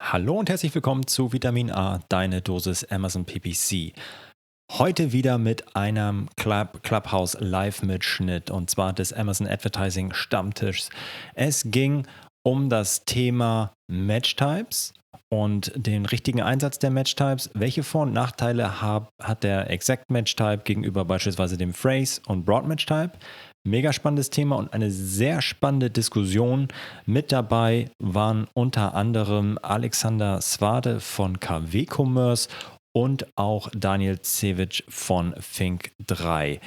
Hallo und herzlich willkommen zu Vitamin A, deine Dosis Amazon PPC. Heute wieder mit einem Club, Clubhouse Live-Mitschnitt und zwar des Amazon Advertising Stammtischs. Es ging um das Thema Match-Types und den richtigen Einsatz der Match-Types. Welche Vor- und Nachteile hab, hat der Exact Match-Type gegenüber beispielsweise dem Phrase und Broad Match-Type? Mega spannendes Thema und eine sehr spannende Diskussion. Mit dabei waren unter anderem Alexander Swade von KW Commerce und auch Daniel Cevic von Fink 3.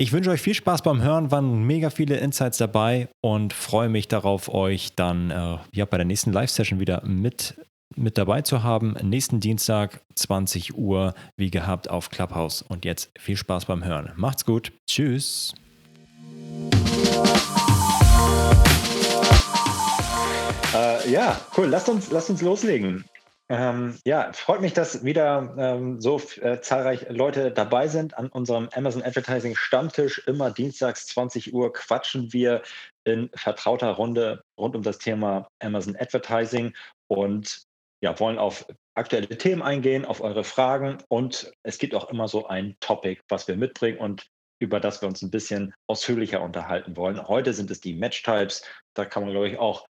Ich wünsche euch viel Spaß beim Hören, waren mega viele Insights dabei und freue mich darauf, euch dann äh, ja, bei der nächsten Live-Session wieder mit, mit dabei zu haben. Nächsten Dienstag, 20 Uhr, wie gehabt, auf Clubhouse. Und jetzt viel Spaß beim Hören. Macht's gut. Tschüss. Äh, ja, cool. Lasst uns, lasst uns loslegen. Ähm, ja, freut mich, dass wieder ähm, so äh, zahlreich Leute dabei sind an unserem Amazon Advertising Stammtisch. Immer dienstags 20 Uhr quatschen wir in vertrauter Runde rund um das Thema Amazon Advertising und ja, wollen auf aktuelle Themen eingehen, auf eure Fragen und es gibt auch immer so ein Topic, was wir mitbringen und über das wir uns ein bisschen ausführlicher unterhalten wollen. Heute sind es die Match-Types. Da kann man, glaube ich, auch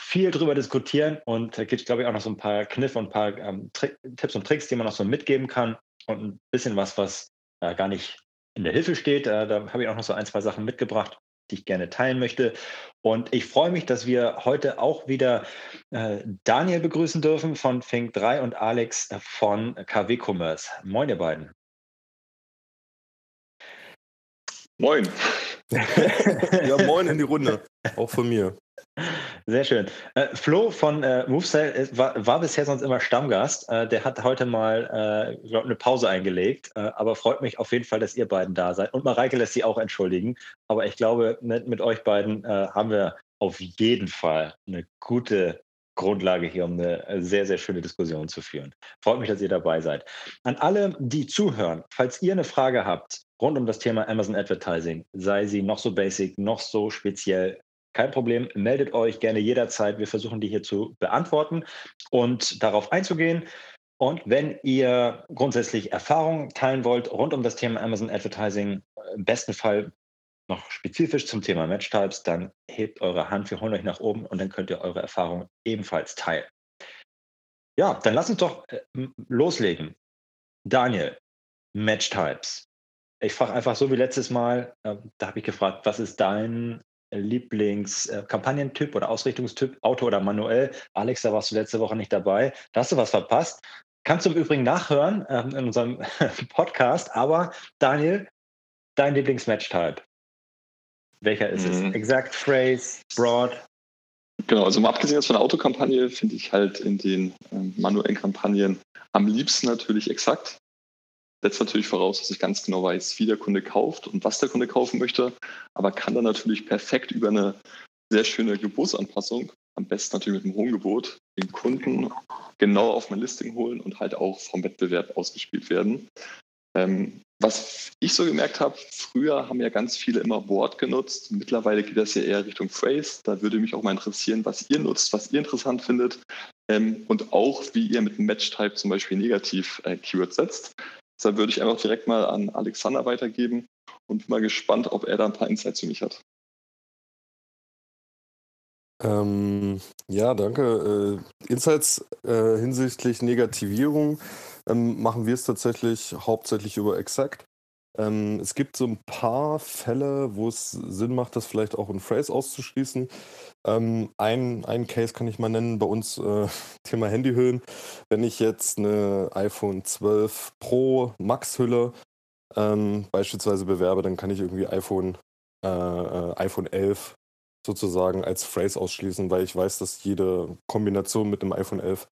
viel drüber diskutieren und da gibt es, glaube ich, auch noch so ein paar Kniffe und ein paar ähm, Tipps und Tricks, die man noch so mitgeben kann und ein bisschen was, was äh, gar nicht in der Hilfe steht. Äh, da habe ich auch noch so ein, zwei Sachen mitgebracht, die ich gerne teilen möchte. Und ich freue mich, dass wir heute auch wieder äh, Daniel begrüßen dürfen von Fink 3 und Alex von KW Commerce. Moin, ihr beiden. Moin. ja, moin in die Runde. Auch von mir. Sehr schön. Äh, Flo von äh, MoveSell war, war, bisher sonst immer Stammgast. Äh, der hat heute mal äh, glaub, eine Pause eingelegt, äh, aber freut mich auf jeden Fall, dass ihr beiden da seid. Und Mareike lässt sie auch entschuldigen. Aber ich glaube, mit, mit euch beiden äh, haben wir auf jeden Fall eine gute Grundlage hier, um eine äh, sehr, sehr schöne Diskussion zu führen. Freut mich, dass ihr dabei seid. An alle, die zuhören, falls ihr eine Frage habt rund um das Thema Amazon Advertising, sei sie noch so basic, noch so speziell, kein Problem, meldet euch gerne jederzeit. Wir versuchen die hier zu beantworten und darauf einzugehen. Und wenn ihr grundsätzlich Erfahrungen teilen wollt rund um das Thema Amazon Advertising, im besten Fall noch spezifisch zum Thema Match-Types, dann hebt eure Hand, wir holen euch nach oben und dann könnt ihr eure Erfahrungen ebenfalls teilen. Ja, dann lass uns doch äh, loslegen. Daniel, Match-Types. Ich frage einfach so wie letztes Mal, äh, da habe ich gefragt, was ist dein Lieblings-Kampagnentyp äh, oder Ausrichtungstyp, Auto oder manuell? Alex, da warst du letzte Woche nicht dabei. Da hast du was verpasst. Kannst du im Übrigen nachhören ähm, in unserem Podcast. Aber Daniel, dein Lieblings-Match-Type? Welcher ist mhm. es? Exact Phrase, Broad? Genau, also mal abgesehen jetzt von der Autokampagne finde ich halt in den ähm, manuellen Kampagnen am liebsten natürlich exakt. Setzt natürlich voraus, dass ich ganz genau weiß, wie der Kunde kauft und was der Kunde kaufen möchte, aber kann dann natürlich perfekt über eine sehr schöne Gebotsanpassung, am besten natürlich mit einem hohen Gebot, den Kunden genau auf mein Listing holen und halt auch vom Wettbewerb ausgespielt werden. Ähm, was ich so gemerkt habe, früher haben ja ganz viele immer Wort genutzt. Mittlerweile geht das ja eher Richtung Phrase. Da würde mich auch mal interessieren, was ihr nutzt, was ihr interessant findet ähm, und auch, wie ihr mit einem Match-Type zum Beispiel negativ äh, Keywords setzt. Deshalb würde ich einfach direkt mal an Alexander weitergeben und bin mal gespannt, ob er da ein paar Insights für mich hat. Ähm, ja, danke. Äh, Insights äh, hinsichtlich Negativierung ähm, machen wir es tatsächlich hauptsächlich über Exact. Ähm, es gibt so ein paar Fälle, wo es Sinn macht, das vielleicht auch in Phrase auszuschließen. Ähm, ein, ein Case kann ich mal nennen, bei uns äh, Thema Handyhüllen. Wenn ich jetzt eine iPhone 12 Pro Max-Hülle ähm, beispielsweise bewerbe, dann kann ich irgendwie iPhone, äh, äh, iPhone 11 sozusagen als Phrase ausschließen, weil ich weiß, dass jede Kombination mit einem iPhone 11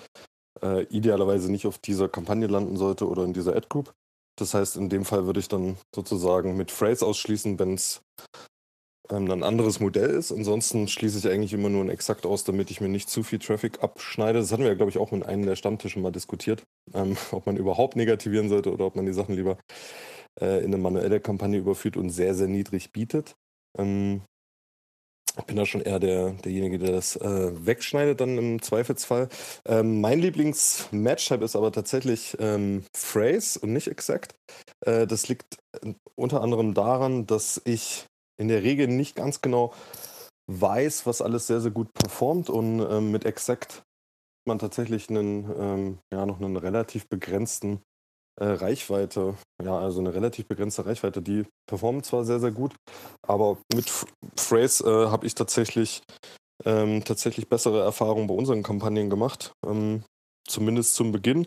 äh, idealerweise nicht auf dieser Kampagne landen sollte oder in dieser Ad-Group. Das heißt, in dem Fall würde ich dann sozusagen mit Phrase ausschließen, wenn es ähm, ein anderes Modell ist. Ansonsten schließe ich eigentlich immer nur ein Exakt aus, damit ich mir nicht zu viel Traffic abschneide. Das hatten wir ja, glaube ich, auch mit einem der Stammtische mal diskutiert, ähm, ob man überhaupt negativieren sollte oder ob man die Sachen lieber äh, in eine manuelle Kampagne überführt und sehr, sehr niedrig bietet. Ähm, ich bin da schon eher der, derjenige, der das äh, wegschneidet dann im Zweifelsfall. Ähm, mein Lieblings-Match-Type ist aber tatsächlich ähm, Phrase und nicht Exact. Äh, das liegt äh, unter anderem daran, dass ich in der Regel nicht ganz genau weiß, was alles sehr, sehr gut performt und ähm, mit Exact man tatsächlich einen, ähm, ja, noch einen relativ begrenzten äh, Reichweite, ja, also eine relativ begrenzte Reichweite. Die performen zwar sehr, sehr gut, aber mit Phrase äh, habe ich tatsächlich, ähm, tatsächlich bessere Erfahrungen bei unseren Kampagnen gemacht. Ähm, zumindest zum Beginn.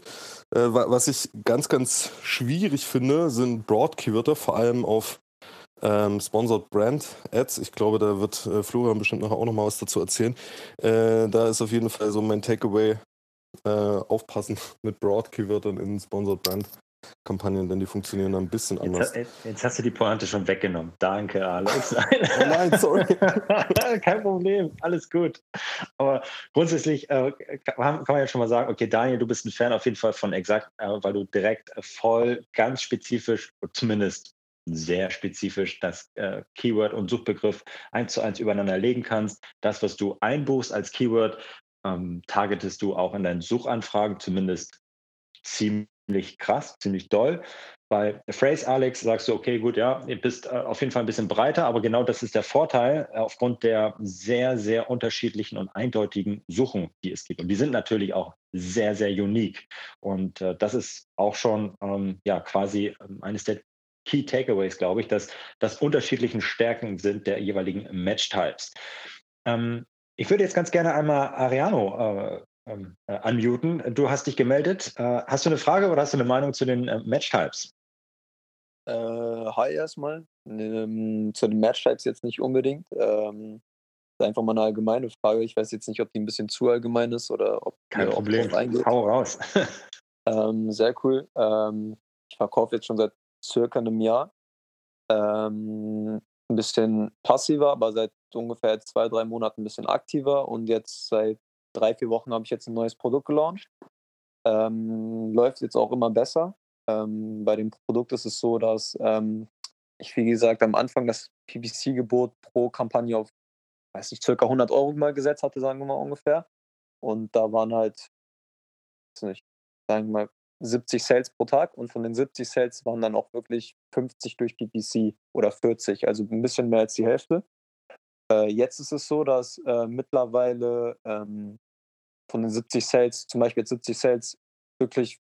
Äh, was ich ganz, ganz schwierig finde, sind Broad-Keywörter, vor allem auf ähm, Sponsored Brand Ads. Ich glaube, da wird äh, Florian bestimmt nachher auch nochmal was dazu erzählen. Äh, da ist auf jeden Fall so mein Takeaway. Äh, aufpassen mit Broad-Keywörtern in Sponsored Brand Kampagnen, denn die funktionieren ein bisschen anders. Jetzt, jetzt, hast du die Pointe schon weggenommen. Danke, Alex. oh nein, sorry. Kein Problem, alles gut. Aber grundsätzlich äh, kann, man ja schon mal sagen, okay, Daniel, du bist ein Fan auf jeden Fall von Exakt, äh, weil du direkt äh, voll, ganz spezifisch, zumindest sehr spezifisch das äh, Keyword und Suchbegriff eins zu eins übereinander legen kannst. Das, was du einbuchst als Keyword, ähm, targetest du auch in deinen Suchanfragen, zumindest ziemlich krass, ziemlich doll. Bei Phrase Alex sagst du, okay, gut, ja, ihr bist äh, auf jeden Fall ein bisschen breiter, aber genau das ist der Vorteil äh, aufgrund der sehr, sehr unterschiedlichen und eindeutigen Suchen, die es gibt. Und die sind natürlich auch sehr, sehr unique. Und äh, das ist auch schon ähm, ja quasi ähm, eines der Key Takeaways, glaube ich, dass das unterschiedlichen Stärken sind der jeweiligen Match-Types. Ähm, ich würde jetzt ganz gerne einmal Ariano äh, ähm, äh, unmuten. Du hast dich gemeldet. Äh, hast du eine Frage oder hast du eine Meinung zu den äh, Match-Types? Äh, hi erstmal. Ähm, zu den Match-Types jetzt nicht unbedingt. Ähm, einfach mal eine allgemeine Frage. Ich weiß jetzt nicht, ob die ein bisschen zu allgemein ist oder ob Kein Problem. Hau raus. ähm, sehr cool. Ähm, ich verkaufe jetzt schon seit circa einem Jahr. Ähm, ein bisschen passiver, aber seit ungefähr zwei, drei Monaten ein bisschen aktiver und jetzt seit drei, vier Wochen habe ich jetzt ein neues Produkt gelauncht. Ähm, läuft jetzt auch immer besser. Ähm, bei dem Produkt ist es so, dass ähm, ich, wie gesagt, am Anfang das PPC-Gebot pro Kampagne auf, weiß nicht, circa 100 Euro mal gesetzt hatte, sagen wir mal ungefähr. Und da waren halt, weiß nicht, sagen wir mal, 70 Sales pro Tag und von den 70 Sales waren dann auch wirklich 50 durch PPC oder 40, also ein bisschen mehr als die Hälfte. Äh, jetzt ist es so, dass äh, mittlerweile ähm, von den 70 Sales, zum Beispiel jetzt 70 Sales, wirklich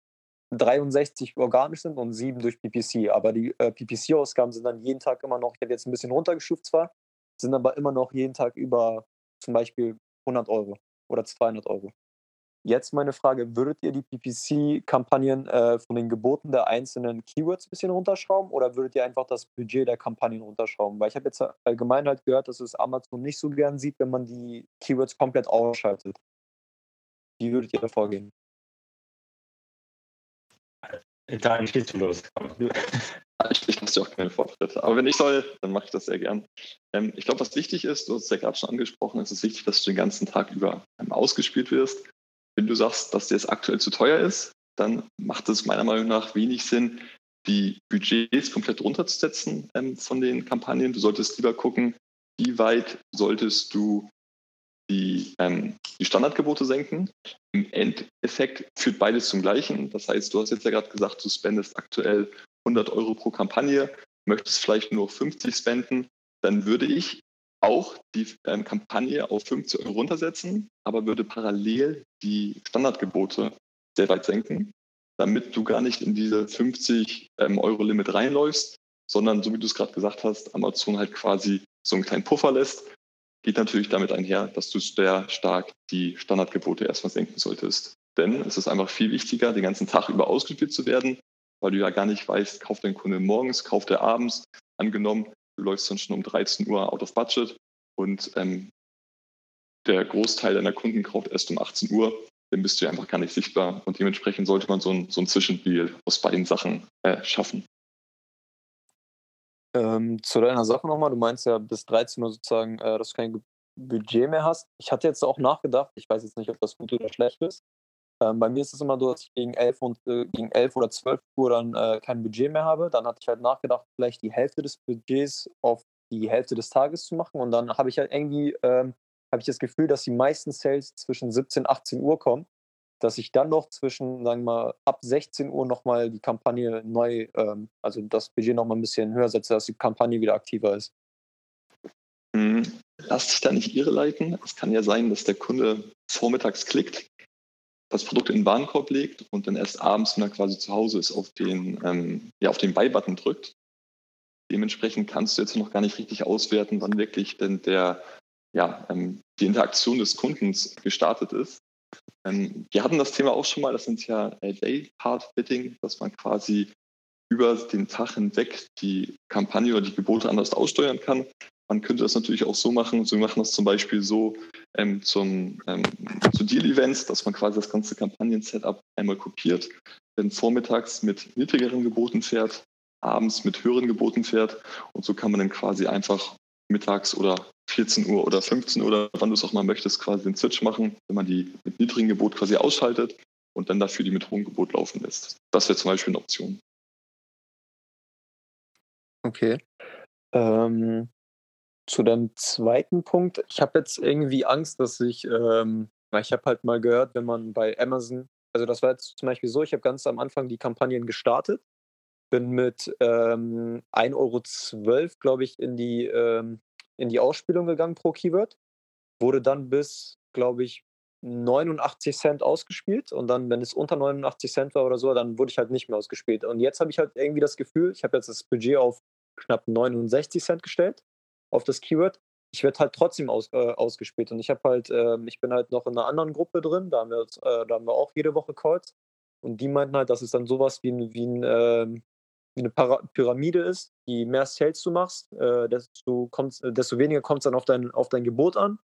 63 organisch sind und 7 durch PPC. Aber die äh, PPC-Ausgaben sind dann jeden Tag immer noch, ich habe jetzt ein bisschen runtergestuft zwar, sind aber immer noch jeden Tag über zum Beispiel 100 Euro oder 200 Euro. Jetzt meine Frage, würdet ihr die PPC-Kampagnen äh, von den Geboten der einzelnen Keywords ein bisschen runterschrauben oder würdet ihr einfach das Budget der Kampagnen runterschrauben? Weil ich habe jetzt allgemein halt gehört, dass es Amazon nicht so gern sieht, wenn man die Keywords komplett ausschaltet. Wie würdet ihr da vorgehen? Da stehst du los. Ich, ich lasse dir auch keine Vortritte. Aber wenn ich soll, dann mache ich das sehr gern. Ähm, ich glaube, was wichtig ist, du hast es ja gerade schon angesprochen, es ist wichtig, dass du den ganzen Tag über ähm, ausgespielt wirst. Wenn du sagst, dass dir das aktuell zu teuer ist, dann macht es meiner Meinung nach wenig Sinn, die Budgets komplett runterzusetzen ähm, von den Kampagnen. Du solltest lieber gucken, wie weit solltest du die, ähm, die Standardgebote senken. Im Endeffekt führt beides zum Gleichen. Das heißt, du hast jetzt ja gerade gesagt, du spendest aktuell 100 Euro pro Kampagne, möchtest vielleicht nur 50 spenden, dann würde ich auch die ähm, Kampagne auf 50 Euro runtersetzen, aber würde parallel die Standardgebote sehr weit senken, damit du gar nicht in diese 50 ähm, Euro Limit reinläufst, sondern so wie du es gerade gesagt hast, Amazon halt quasi so einen kleinen Puffer lässt geht natürlich damit einher, dass du sehr stark die Standardgebote erstmal senken solltest. Denn es ist einfach viel wichtiger, den ganzen Tag über ausgespielt zu werden, weil du ja gar nicht weißt, kauft dein Kunde morgens, kauft er abends. Angenommen, du läufst dann schon um 13 Uhr out of budget und ähm, der Großteil deiner Kunden kauft erst um 18 Uhr, dann bist du ja einfach gar nicht sichtbar. Und dementsprechend sollte man so ein, so ein Zwischendeal aus beiden Sachen äh, schaffen. Ähm, zu deiner Sache nochmal, du meinst ja bis 13 Uhr sozusagen, äh, dass du kein Budget mehr hast. Ich hatte jetzt auch nachgedacht, ich weiß jetzt nicht, ob das gut oder schlecht ist. Ähm, bei mir ist es immer so, dass ich gegen 11, und, äh, gegen 11 oder 12 Uhr dann äh, kein Budget mehr habe. Dann hatte ich halt nachgedacht, vielleicht die Hälfte des Budgets auf die Hälfte des Tages zu machen. Und dann habe ich halt irgendwie, ähm, habe ich das Gefühl, dass die meisten Sales zwischen 17 und 18 Uhr kommen, dass ich dann noch zwischen, sagen wir mal, ab 16 Uhr nochmal die Kampagne neu, ähm, also das Budget nochmal ein bisschen höher setze, dass die Kampagne wieder aktiver ist. Hm, lass dich da nicht irreleiten. Es kann ja sein, dass der Kunde vormittags klickt, das Produkt in den Warenkorb legt und dann erst abends, wenn er quasi zu Hause ist, auf den, ähm, ja, auf den Buy-Button drückt. Dementsprechend kannst du jetzt noch gar nicht richtig auswerten, wann wirklich denn der, ja, ähm, die Interaktion des Kundens gestartet ist. Ähm, wir hatten das Thema auch schon mal, das sind ja Day-Part-Bidding, dass man quasi über den Tag hinweg die Kampagne oder die Gebote anders aussteuern kann. Man könnte das natürlich auch so machen. So, wir machen das zum Beispiel so ähm, zum, ähm, zu Deal-Events, dass man quasi das ganze Kampagnen-Setup einmal kopiert, dann vormittags mit niedrigeren Geboten fährt, abends mit höheren Geboten fährt und so kann man dann quasi einfach mittags oder 14 Uhr oder 15 Uhr oder wann du es auch mal möchtest, quasi den Switch machen, wenn man die mit niedrigem Gebot quasi ausschaltet und dann dafür die mit hohem Gebot laufen lässt. Das wäre zum Beispiel eine Option. Okay. Ähm, zu dem zweiten Punkt, ich habe jetzt irgendwie Angst, dass ich, ähm, ich habe halt mal gehört, wenn man bei Amazon, also das war jetzt zum Beispiel so, ich habe ganz am Anfang die Kampagnen gestartet, bin mit ähm, 1,12 Euro, glaube ich, in die, ähm, in die Ausspielung gegangen pro Keyword, wurde dann bis, glaube ich, 89 Cent ausgespielt und dann, wenn es unter 89 Cent war oder so, dann wurde ich halt nicht mehr ausgespielt. Und jetzt habe ich halt irgendwie das Gefühl, ich habe jetzt das Budget auf knapp 69 Cent gestellt auf das Keyword. Ich werde halt trotzdem aus, äh, ausgespielt und ich habe halt, äh, ich bin halt noch in einer anderen Gruppe drin, da haben wir, äh, da haben wir auch jede Woche Calls und die meinten halt, dass es dann sowas wie ein, wie ein ähm, wie eine Para Pyramide ist. Je mehr Sales du machst, äh, desto, kommt's, äh, desto weniger kommt es dann auf dein, auf dein Gebot an,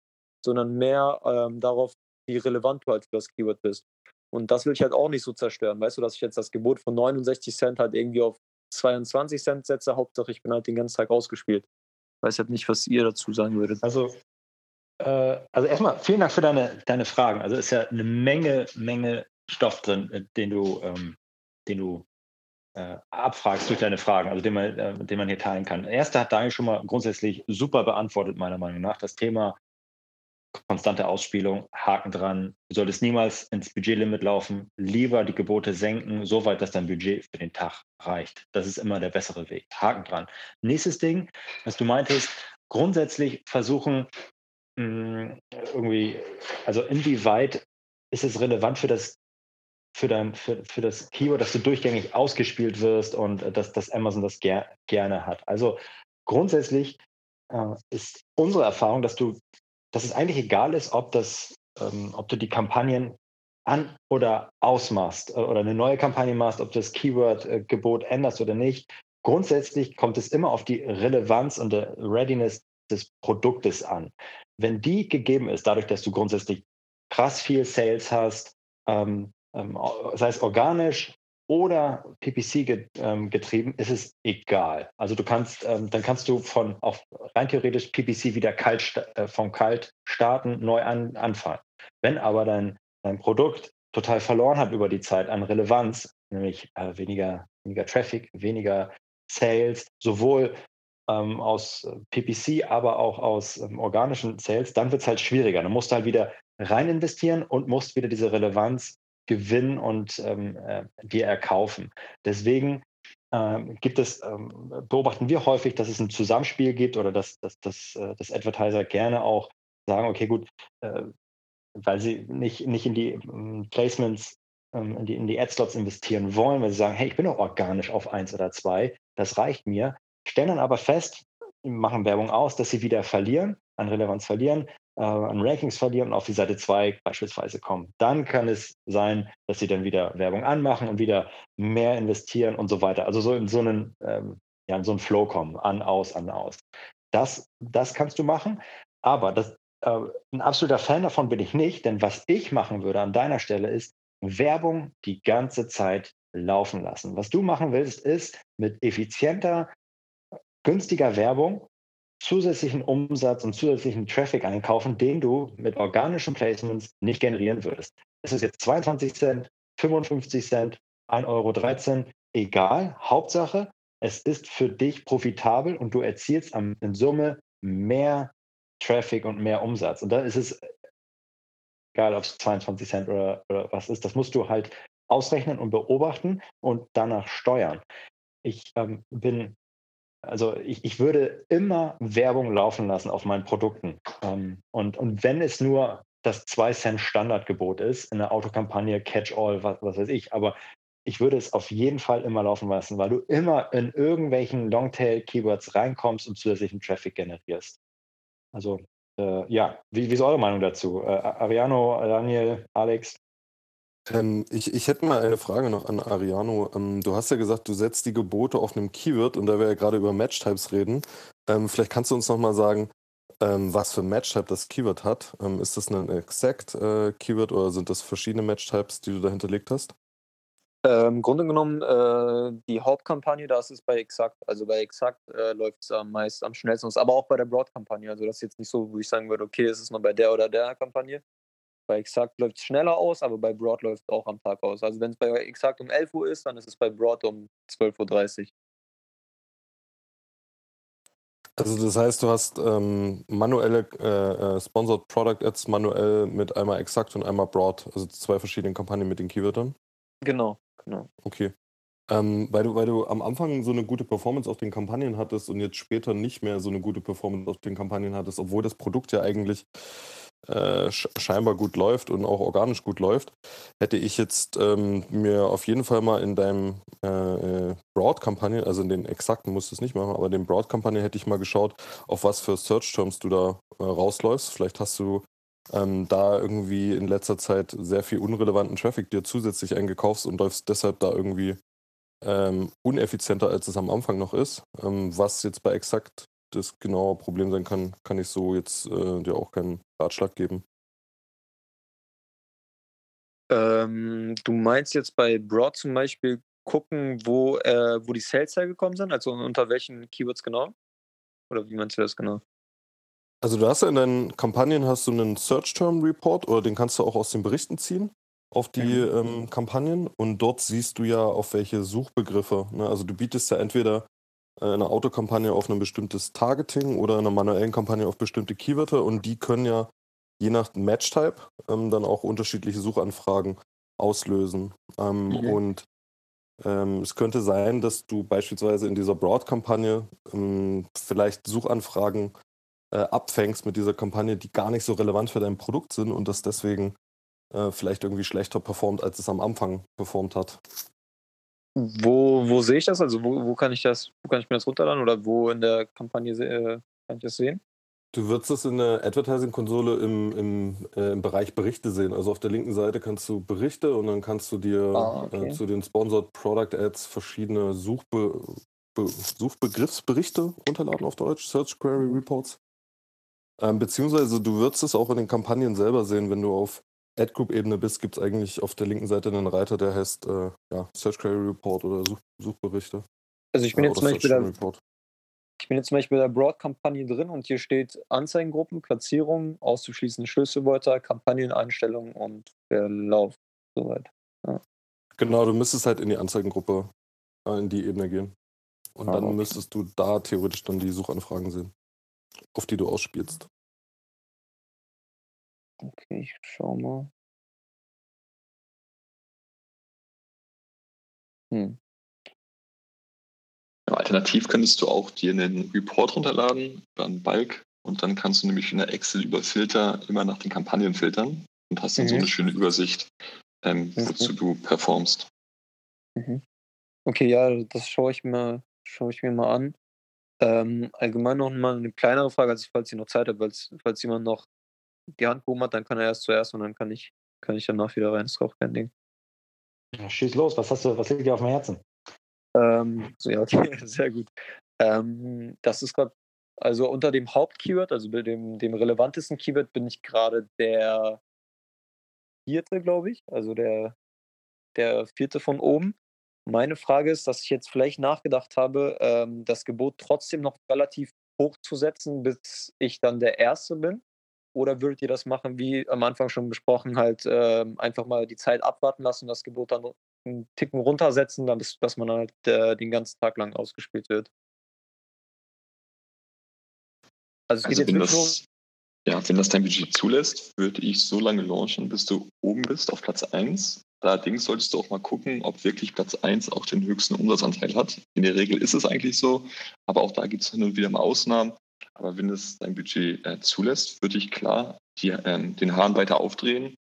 sondern mehr ähm, darauf, wie relevant du halt für das Keyword bist. Und das will ich halt auch nicht so zerstören. Weißt du, dass ich jetzt das Gebot von 69 Cent halt irgendwie auf 22 Cent setze. Hauptsache, ich bin halt den ganzen Tag ausgespielt. Weiß halt nicht, was ihr dazu sagen würdet. Also, äh, also erstmal vielen Dank für deine, deine Fragen. Also ist ja eine Menge, Menge Stoff drin, äh, den du, ähm, den du äh, abfragst durch deine Fragen, also den man, äh, den man hier teilen kann. Erster hat Daniel schon mal grundsätzlich super beantwortet, meiner Meinung nach. Das Thema konstante Ausspielung, Haken dran. Du solltest niemals ins Budgetlimit laufen, lieber die Gebote senken, soweit, dass dein Budget für den Tag reicht. Das ist immer der bessere Weg. Haken dran. Nächstes Ding, was du meintest, grundsätzlich versuchen, mh, hm, irgendwie, also inwieweit ist es relevant für das für, dein, für, für das Keyword, dass du durchgängig ausgespielt wirst und äh, dass, dass Amazon das ger gerne hat. Also grundsätzlich äh, ist unsere Erfahrung, dass du, dass es eigentlich egal ist, ob das, ähm, ob du die Kampagnen an oder ausmachst äh, oder eine neue Kampagne machst, ob du das Keyword-Gebot äh, änderst oder nicht. Grundsätzlich kommt es immer auf die Relevanz und der Readiness des Produktes an. Wenn die gegeben ist, dadurch, dass du grundsätzlich krass viel Sales hast, ähm, ähm, sei es organisch oder PPC ähm, getrieben, ist es egal. Also du kannst, ähm, dann kannst du von auf rein theoretisch PPC wieder kalt äh, vom Kalt starten, neu an, anfangen. Wenn aber dein, dein Produkt total verloren hat über die Zeit an Relevanz, nämlich äh, weniger, weniger Traffic, weniger Sales, sowohl ähm, aus PPC, aber auch aus ähm, organischen Sales, dann wird es halt schwieriger. Dann musst du halt wieder rein investieren und musst wieder diese Relevanz gewinnen und ähm, äh, dir erkaufen. Deswegen ähm, gibt es, ähm, beobachten wir häufig, dass es ein Zusammenspiel gibt oder dass, dass, dass, äh, dass Advertiser gerne auch sagen, okay, gut, äh, weil sie nicht, nicht in die ähm, Placements, ähm, in die, in die Ad-Slots investieren wollen, weil sie sagen, hey, ich bin doch organisch auf eins oder zwei, das reicht mir, stellen dann aber fest, machen Werbung aus, dass sie wieder verlieren, an Relevanz verlieren, äh, an Rankings verlieren und auf die Seite 2 beispielsweise kommen. Dann kann es sein, dass sie dann wieder Werbung anmachen und wieder mehr investieren und so weiter. Also so in so einen, ähm, ja, in so einen Flow kommen, an, aus, an, aus. Das, das kannst du machen, aber das, äh, ein absoluter Fan davon bin ich nicht, denn was ich machen würde an deiner Stelle ist, Werbung die ganze Zeit laufen lassen. Was du machen willst, ist mit effizienter, günstiger Werbung zusätzlichen Umsatz und zusätzlichen Traffic einkaufen, den du mit organischen Placements nicht generieren würdest. Es ist jetzt 22 Cent, 55 Cent, 1,13 Euro, egal. Hauptsache, es ist für dich profitabel und du erzielst in Summe mehr Traffic und mehr Umsatz. Und dann ist es egal, ob es 22 Cent oder, oder was ist, das musst du halt ausrechnen und beobachten und danach steuern. Ich ähm, bin, also ich, ich würde immer Werbung laufen lassen auf meinen Produkten. Ähm, und, und wenn es nur das 2 Cent Standardgebot ist in der Autokampagne Catch-all, was, was weiß ich, aber ich würde es auf jeden Fall immer laufen lassen, weil du immer in irgendwelchen Longtail-Keywords reinkommst und zusätzlichen Traffic generierst. Also äh, ja, wie, wie, ist eure Meinung dazu? Äh, Ariano, Daniel, Alex? Ähm, ich, ich hätte mal eine Frage noch an Ariano. Ähm, du hast ja gesagt, du setzt die Gebote auf einem Keyword und da wir ja gerade über Match-Types reden, ähm, vielleicht kannst du uns noch mal sagen, ähm, was für Match-Type das Keyword hat. Ähm, ist das ein Exact äh, Keyword oder sind das verschiedene Match-Types, die du da hinterlegt hast? Äh, Im Grunde genommen äh, die Hauptkampagne, da ist es bei Exakt. Also bei Exakt äh, läuft es am meist am schnellsten, aber auch bei der Broad-Kampagne. Also das ist jetzt nicht so, wo ich sagen würde, okay, es ist nur bei der oder der Kampagne. Bei Exakt läuft es schneller aus, aber bei Broad läuft es auch am Tag aus. Also wenn es bei Exakt um 11 Uhr ist, dann ist es bei Broad um 12.30 Uhr. Also das heißt, du hast ähm, manuelle äh, äh, Sponsored Product Ads manuell mit einmal Exakt und einmal Broad, also zwei verschiedenen Kampagnen mit den Keywörtern? Genau. Genau. Okay. Ähm, weil, du, weil du am Anfang so eine gute Performance auf den Kampagnen hattest und jetzt später nicht mehr so eine gute Performance auf den Kampagnen hattest, obwohl das Produkt ja eigentlich äh, scheinbar gut läuft und auch organisch gut läuft, hätte ich jetzt ähm, mir auf jeden Fall mal in deinem äh, äh Broad-Kampagne, also in den exakten musst du es nicht machen, aber in den Broad-Kampagne hätte ich mal geschaut, auf was für Search-Terms du da äh, rausläufst. Vielleicht hast du ähm, da irgendwie in letzter Zeit sehr viel unrelevanten Traffic dir zusätzlich eingekaufst und läufst deshalb da irgendwie ähm, uneffizienter, als es am Anfang noch ist. Ähm, was jetzt bei Exakt das genaue Problem sein kann, kann ich so jetzt äh, dir auch keinen Ratschlag geben. Ähm, du meinst jetzt bei Broad zum Beispiel gucken, wo, äh, wo die Sales hergekommen sind, also unter welchen Keywords genau? Oder wie meinst du das genau? Also du hast ja in deinen Kampagnen hast du einen Search Term Report oder den kannst du auch aus den Berichten ziehen auf die mhm. ähm, Kampagnen und dort siehst du ja auf welche Suchbegriffe. Ne? Also du bietest ja entweder äh, eine Autokampagne auf ein bestimmtes Targeting oder eine manuellen Kampagne auf bestimmte Keywörter und die können ja je nach Match-Type ähm, dann auch unterschiedliche Suchanfragen auslösen. Ähm, mhm. Und ähm, es könnte sein, dass du beispielsweise in dieser Broad-Kampagne ähm, vielleicht Suchanfragen äh, abfängst mit dieser Kampagne, die gar nicht so relevant für dein Produkt sind und das deswegen äh, vielleicht irgendwie schlechter performt, als es am Anfang performt hat. Wo, wo sehe ich das? Also wo, wo kann ich das, wo kann ich mir das runterladen oder wo in der Kampagne äh, kann ich das sehen? Du wirst das in der Advertising-Konsole im, im, äh, im Bereich Berichte sehen. Also auf der linken Seite kannst du Berichte und dann kannst du dir ah, okay. äh, zu den Sponsored Product Ads verschiedene Suchbe Be Suchbegriffsberichte runterladen auf Deutsch, Search Query Reports. Ähm, beziehungsweise du wirst es auch in den Kampagnen selber sehen, wenn du auf Ad-Group-Ebene bist, gibt es eigentlich auf der linken Seite einen Reiter, der heißt äh, ja, Search Query Report oder Such Suchberichte. Also ich bin, jetzt zum Beispiel da, ich bin jetzt zum Beispiel bei der Broad-Kampagne drin und hier steht Anzeigengruppen, Platzierung, auszuschließende Schlüsselwörter, Kampagneneinstellungen und Verlauf. Soweit. Ja. Genau, du müsstest halt in die Anzeigengruppe, äh, in die Ebene gehen. Und ah, dann okay. müsstest du da theoretisch dann die Suchanfragen sehen auf die du ausspielst. Okay, ich schau mal. Hm. Alternativ könntest du auch dir einen Report runterladen über einen Balk und dann kannst du nämlich in der Excel über Filter immer nach den Kampagnen filtern und hast dann mhm. so eine schöne Übersicht, ähm, mhm. wozu du performst. Mhm. Okay, ja, das schaue ich mir, schaue ich mir mal an. Ähm, allgemein noch mal eine kleinere Frage, also falls ihr noch Zeit habt, falls, falls jemand noch die Hand hat, dann kann er erst zuerst und dann kann ich, kann ich danach wieder rein. Das ist auch kein Ding. Ja, schieß los, was hast du, was liegt dir auf dem Herzen? Ähm, so, ja, okay, sehr gut. Ähm, das ist gerade, also unter dem Hauptkeyword, also dem, dem relevantesten Keyword, bin ich gerade der vierte, glaube ich. Also der, der vierte von oben. Meine Frage ist, dass ich jetzt vielleicht nachgedacht habe, ähm, das Gebot trotzdem noch relativ hoch zu setzen, bis ich dann der Erste bin. Oder würdet ihr das machen, wie am Anfang schon besprochen, halt ähm, einfach mal die Zeit abwarten lassen, das Gebot dann einen Ticken runtersetzen, dann dass, dass man halt äh, den ganzen Tag lang ausgespielt wird. Also es geht also wirklich das, Ja, wenn das dein Budget zulässt, würde ich so lange launchen, bis du oben bist auf Platz 1. Allerdings solltest du auch mal gucken, ob wirklich Platz 1 auch den höchsten Umsatzanteil hat. In der Regel ist es eigentlich so, aber auch da gibt es hin und wieder mal Ausnahmen. Aber wenn es dein Budget äh, zulässt, würde ich klar die, ähm, den Hahn weiter aufdrehen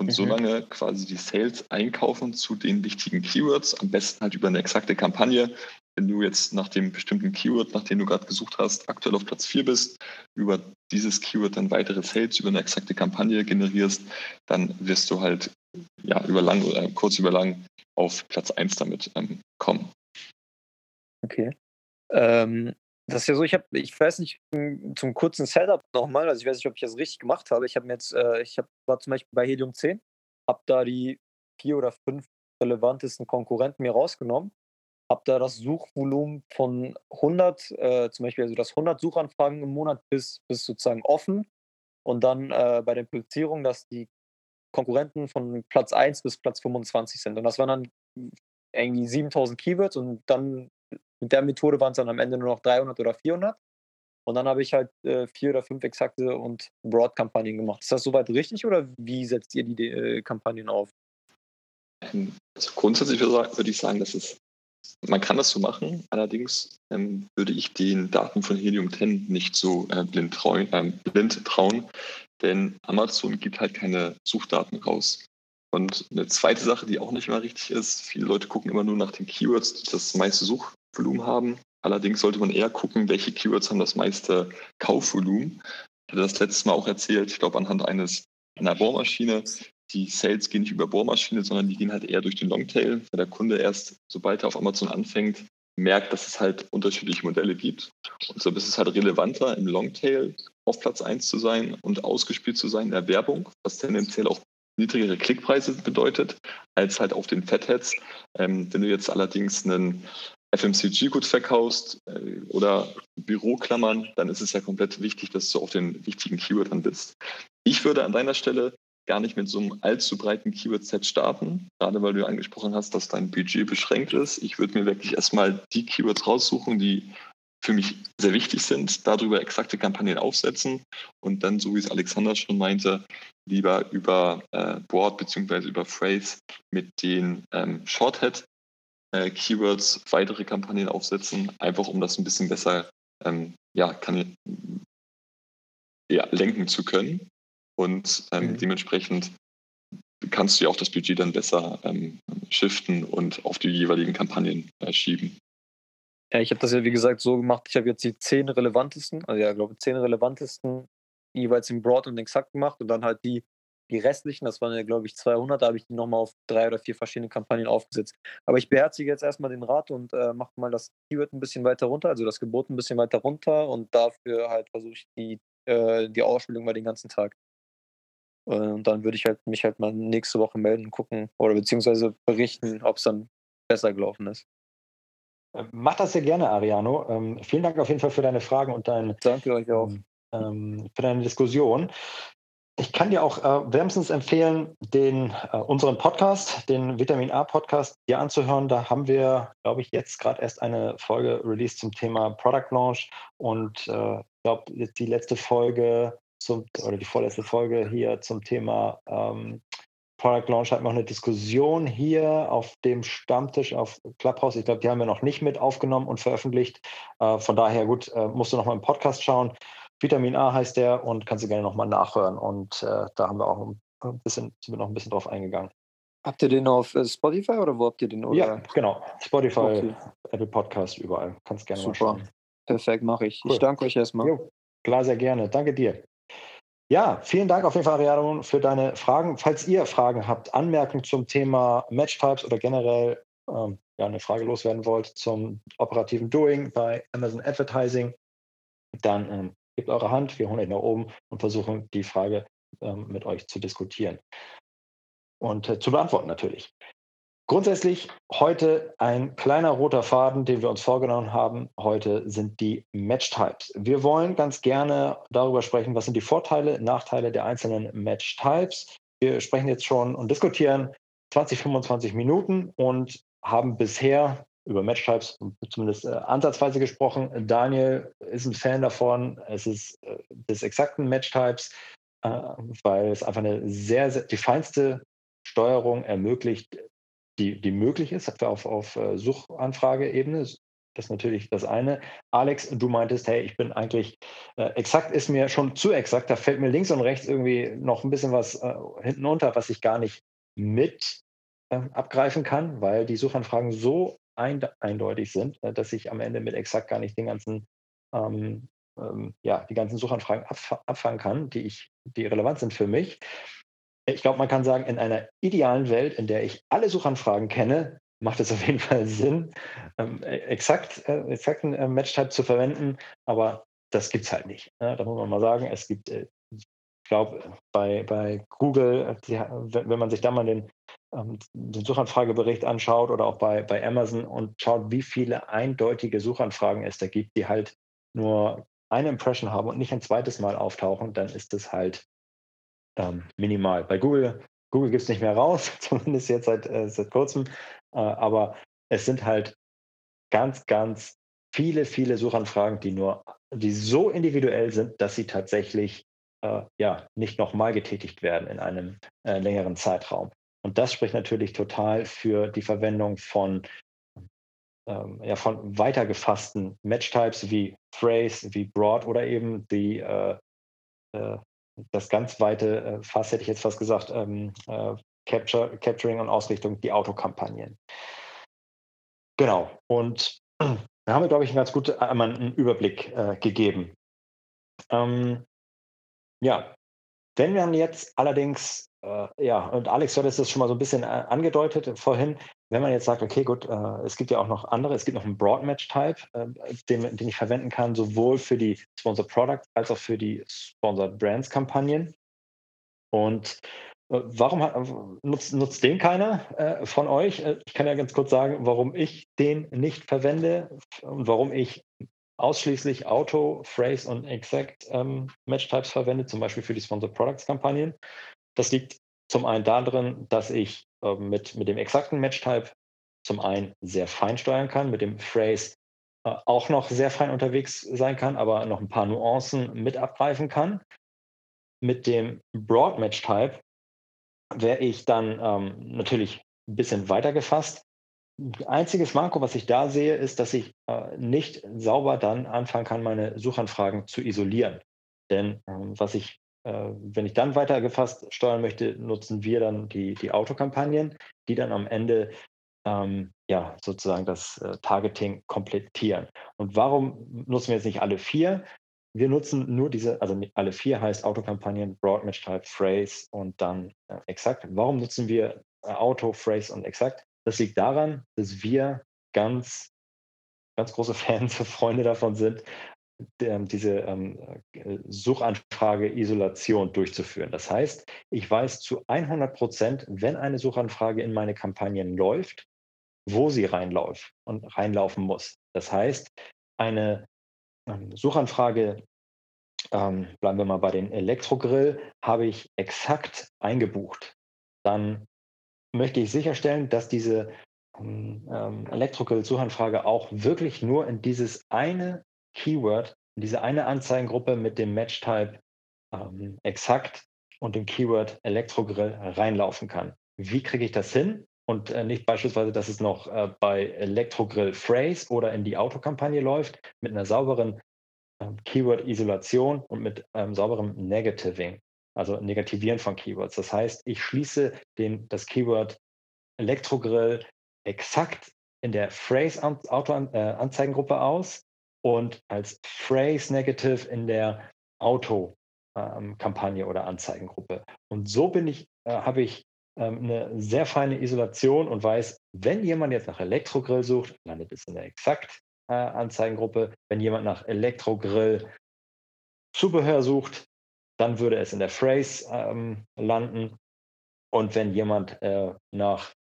und mhm. so lange quasi die Sales einkaufen zu den wichtigen Keywords, am besten halt über eine exakte Kampagne. Wenn du jetzt nach dem bestimmten Keyword, nach dem du gerade gesucht hast, aktuell auf Platz 4 bist, über dieses Keyword dann weitere Sales über eine exakte Kampagne generierst, dann wirst du halt ja, über lang oder äh, kurz über lang auf Platz 1 damit ähm, kommen. Okay. Ähm, das ist ja so, ich habe, ich weiß nicht, zum kurzen Setup nochmal, also ich weiß nicht, ob ich das richtig gemacht habe. Ich habe mir jetzt, äh, ich hab, war zum Beispiel bei Helium 10, habe da die vier oder fünf relevantesten Konkurrenten mir rausgenommen, habe da das Suchvolumen von 100, äh, zum Beispiel also das 100 Suchanfragen im Monat bis, bis sozusagen offen und dann äh, bei der Platzierung, dass die Konkurrenten von Platz 1 bis Platz 25 sind. Und das waren dann irgendwie 7000 Keywords und dann mit der Methode waren es dann am Ende nur noch 300 oder 400. Und dann habe ich halt äh, vier oder fünf exakte und Broad-Kampagnen gemacht. Ist das soweit richtig oder wie setzt ihr die äh, Kampagnen auf? Also grundsätzlich würde ich sagen, dass es, man kann das so machen. Allerdings ähm, würde ich den Daten von Helium 10 nicht so äh, blind, trauen, äh, blind trauen, denn Amazon gibt halt keine Suchdaten raus. Und eine zweite Sache, die auch nicht immer richtig ist, viele Leute gucken immer nur nach den Keywords, die das meiste Suchvolumen haben. Allerdings sollte man eher gucken, welche Keywords haben das meiste Kaufvolumen. Ich hatte das letztes Mal auch erzählt, ich glaube anhand eines einer Bohrmaschine. Die Sales gehen nicht über Bohrmaschine, sondern die gehen halt eher durch den Longtail, weil der Kunde erst, sobald er auf Amazon anfängt, merkt, dass es halt unterschiedliche Modelle gibt. Und so ist es halt relevanter, im Longtail auf Platz 1 zu sein und ausgespielt zu sein in der Werbung, was tendenziell auch niedrigere Klickpreise bedeutet, als halt auf den Fatheads. Ähm, wenn du jetzt allerdings einen FMCG-Gut verkaufst äh, oder Büroklammern, dann ist es ja komplett wichtig, dass du auf den wichtigen Keywordern bist. Ich würde an deiner Stelle gar nicht mit so einem allzu breiten Keyword-Set starten, gerade weil du angesprochen hast, dass dein Budget beschränkt ist. Ich würde mir wirklich erstmal die Keywords raussuchen, die für mich sehr wichtig sind, darüber exakte Kampagnen aufsetzen und dann, so wie es Alexander schon meinte, lieber über äh, Board bzw. über Phrase mit den ähm, Shorthead äh, Keywords weitere Kampagnen aufsetzen, einfach um das ein bisschen besser ähm, ja, kann, ja, lenken zu können. Und ähm, mhm. dementsprechend kannst du ja auch das Budget dann besser ähm, shiften und auf die jeweiligen Kampagnen äh, schieben. Ja, ich habe das ja wie gesagt so gemacht. Ich habe jetzt die zehn relevantesten, also ja, glaube zehn relevantesten jeweils im Broad und exakt gemacht und dann halt die, die restlichen, das waren ja glaube ich 200, da habe ich die nochmal auf drei oder vier verschiedene Kampagnen aufgesetzt. Aber ich beherzige jetzt erstmal den Rat und äh, mache mal das Keyword ein bisschen weiter runter, also das Gebot ein bisschen weiter runter und dafür halt versuche ich die, äh, die Ausspielung mal den ganzen Tag. Und dann würde ich halt mich halt mal nächste Woche melden und gucken oder beziehungsweise berichten, ob es dann besser gelaufen ist. Äh, mach das sehr gerne, Ariano. Ähm, vielen Dank auf jeden Fall für deine Fragen und dein, Danke euch auch. Ähm, für deine Diskussion. Ich kann dir auch äh, wärmstens empfehlen, den, äh, unseren Podcast, den Vitamin A Podcast, dir anzuhören. Da haben wir, glaube ich, jetzt gerade erst eine Folge released zum Thema Product Launch und äh, ich glaube, die letzte Folge zum, oder die vorletzte Folge hier zum Thema ähm, Product Launch hatten wir noch eine Diskussion hier auf dem Stammtisch auf Clubhouse. Ich glaube, die haben wir noch nicht mit aufgenommen und veröffentlicht. Äh, von daher, gut, äh, musst du noch mal im Podcast schauen. Vitamin A heißt der und kannst du gerne noch mal nachhören. Und äh, da haben wir auch ein bisschen, sind wir noch ein bisschen drauf eingegangen. Habt ihr den auf äh, Spotify oder wo habt ihr den? Oder? Ja, genau. Spotify, okay. Apple Podcast, überall. Kannst gerne Super. mal schauen. Perfekt, mache ich. Cool. Ich danke euch erstmal. Jo, klar, sehr gerne. Danke dir. Ja, vielen Dank auf jeden Fall, Ariadne, für deine Fragen. Falls ihr Fragen habt, Anmerkungen zum Thema Matchtypes oder generell ähm, ja, eine Frage loswerden wollt zum operativen Doing bei Amazon Advertising, dann ähm, gebt eure Hand, wir holen euch nach oben und versuchen die Frage ähm, mit euch zu diskutieren und äh, zu beantworten natürlich. Grundsätzlich heute ein kleiner roter Faden, den wir uns vorgenommen haben. Heute sind die Match-Types. Wir wollen ganz gerne darüber sprechen, was sind die Vorteile, Nachteile der einzelnen Match-Types. Wir sprechen jetzt schon und diskutieren 20, 25 Minuten und haben bisher über Matchtypes zumindest äh, ansatzweise gesprochen. Daniel ist ein Fan davon. Es ist äh, des exakten Matchtypes, äh, weil es einfach eine sehr, sehr die feinste Steuerung ermöglicht, die, die möglich ist auf, auf äh, Suchanfrageebene. Das ist natürlich das eine. Alex, du meintest, hey, ich bin eigentlich, äh, exakt ist mir schon zu exakt. Da fällt mir links und rechts irgendwie noch ein bisschen was äh, hinten unter, was ich gar nicht mit abgreifen kann, weil die Suchanfragen so eindeutig sind, äh, dass ich am Ende mit exakt gar nicht den ganzen, ähm, ähm, ja, die ganzen Suchanfragen abf abfangen kann, die ich, die relevant sind für mich. Ich glaube, man kann sagen, in einer idealen Welt, in der ich alle Suchanfragen kenne, macht es auf jeden Fall Sinn, ähm, e, exakt, äh, exakten äh, Matchtype zu verwenden, aber das gibt es halt nicht. Ne? Da muss man mal sagen, es gibt, äh, ich glaube, bei, bei Google, die, wenn man sich da mal den ähm, den Suchanfragebericht anschaut oder auch bei, bei Amazon und schaut, wie viele eindeutige Suchanfragen es da gibt, die halt nur eine Impression haben und nicht ein zweites Mal auftauchen, dann ist das halt ähm, minimal. Bei Google, Google gibt es nicht mehr raus, zumindest jetzt seit, äh, seit kurzem, äh, aber es sind halt ganz, ganz viele, viele Suchanfragen, die nur, die so individuell sind, dass sie tatsächlich äh, ja nicht nochmal getätigt werden in einem äh, längeren Zeitraum. Und das spricht natürlich total für die Verwendung von, ähm, ja, von weitergefassten Matchtypes wie Phrase, wie Broad oder eben die, äh, äh, das ganz weite äh, Fass, hätte ich jetzt fast gesagt, ähm, äh, Capture, Capturing und Ausrichtung, die Autokampagnen. Genau. Und da haben wir, glaube ich, einen ganz guten einen Überblick äh, gegeben. Ähm, ja, wenn wir jetzt allerdings äh, ja, und Alex hat es schon mal so ein bisschen äh, angedeutet vorhin. Wenn man jetzt sagt, okay, gut, äh, es gibt ja auch noch andere, es gibt noch einen Broad-Match-Type, äh, den, den, ich verwenden kann, sowohl für die Sponsored Products als auch für die Sponsored Brands-Kampagnen. Und äh, warum hat, nutzt, nutzt den keiner äh, von euch? ich kann ja ganz kurz sagen, warum ich den nicht verwende und warum ich ausschließlich Auto, Phrase und Exact ähm, Match-Types verwende, zum Beispiel für die Sponsored Products-Kampagnen. Das liegt zum einen darin, dass ich äh, mit, mit dem exakten Match-Type zum einen sehr fein steuern kann, mit dem Phrase äh, auch noch sehr fein unterwegs sein kann, aber noch ein paar Nuancen mit abgreifen kann. Mit dem Broad Match-Type wäre ich dann ähm, natürlich ein bisschen weiter gefasst. Einziges Manko, was ich da sehe, ist, dass ich äh, nicht sauber dann anfangen kann, meine Suchanfragen zu isolieren. Denn ähm, was ich äh, wenn ich dann weiter gefasst steuern möchte, nutzen wir dann die, die Autokampagnen, die dann am Ende ähm, ja, sozusagen das äh, Targeting komplettieren. Und warum nutzen wir jetzt nicht alle vier? Wir nutzen nur diese, also alle vier heißt Autokampagnen, Broadmatch Type, Phrase und dann äh, Exakt. Warum nutzen wir äh, Auto, Phrase und Exakt? Das liegt daran, dass wir ganz, ganz große Fans, Freunde davon sind, diese ähm, äh, Suchanfrage-Isolation durchzuführen. Das heißt, ich weiß zu 100 Prozent, wenn eine Suchanfrage in meine Kampagnen läuft, wo sie reinläuft und reinlaufen muss. Das heißt, eine ähm, Suchanfrage, ähm, bleiben wir mal bei den Elektrogrill, habe ich exakt eingebucht. Dann möchte ich sicherstellen, dass diese ähm, Elektrogrill-Suchanfrage auch wirklich nur in dieses eine Keyword in diese eine Anzeigengruppe mit dem Match-Type ähm, exakt und dem Keyword Elektrogrill reinlaufen kann. Wie kriege ich das hin? Und äh, nicht beispielsweise, dass es noch äh, bei Elektrogrill Phrase oder in die Autokampagne läuft, mit einer sauberen ähm, Keyword-Isolation und mit ähm, sauberem Negativing, also Negativieren von Keywords. Das heißt, ich schließe den, das Keyword Elektrogrill exakt in der Phrase-Auto-Anzeigengruppe äh, aus und als Phrase Negative in der Auto-Kampagne ähm, oder Anzeigengruppe. Und so bin ich, äh, habe ich ähm, eine sehr feine Isolation und weiß, wenn jemand jetzt nach Elektrogrill sucht, landet es in der exakt äh, Anzeigengruppe. Wenn jemand nach Elektrogrill Zubehör sucht, dann würde es in der Phrase ähm, landen. Und wenn jemand äh, nach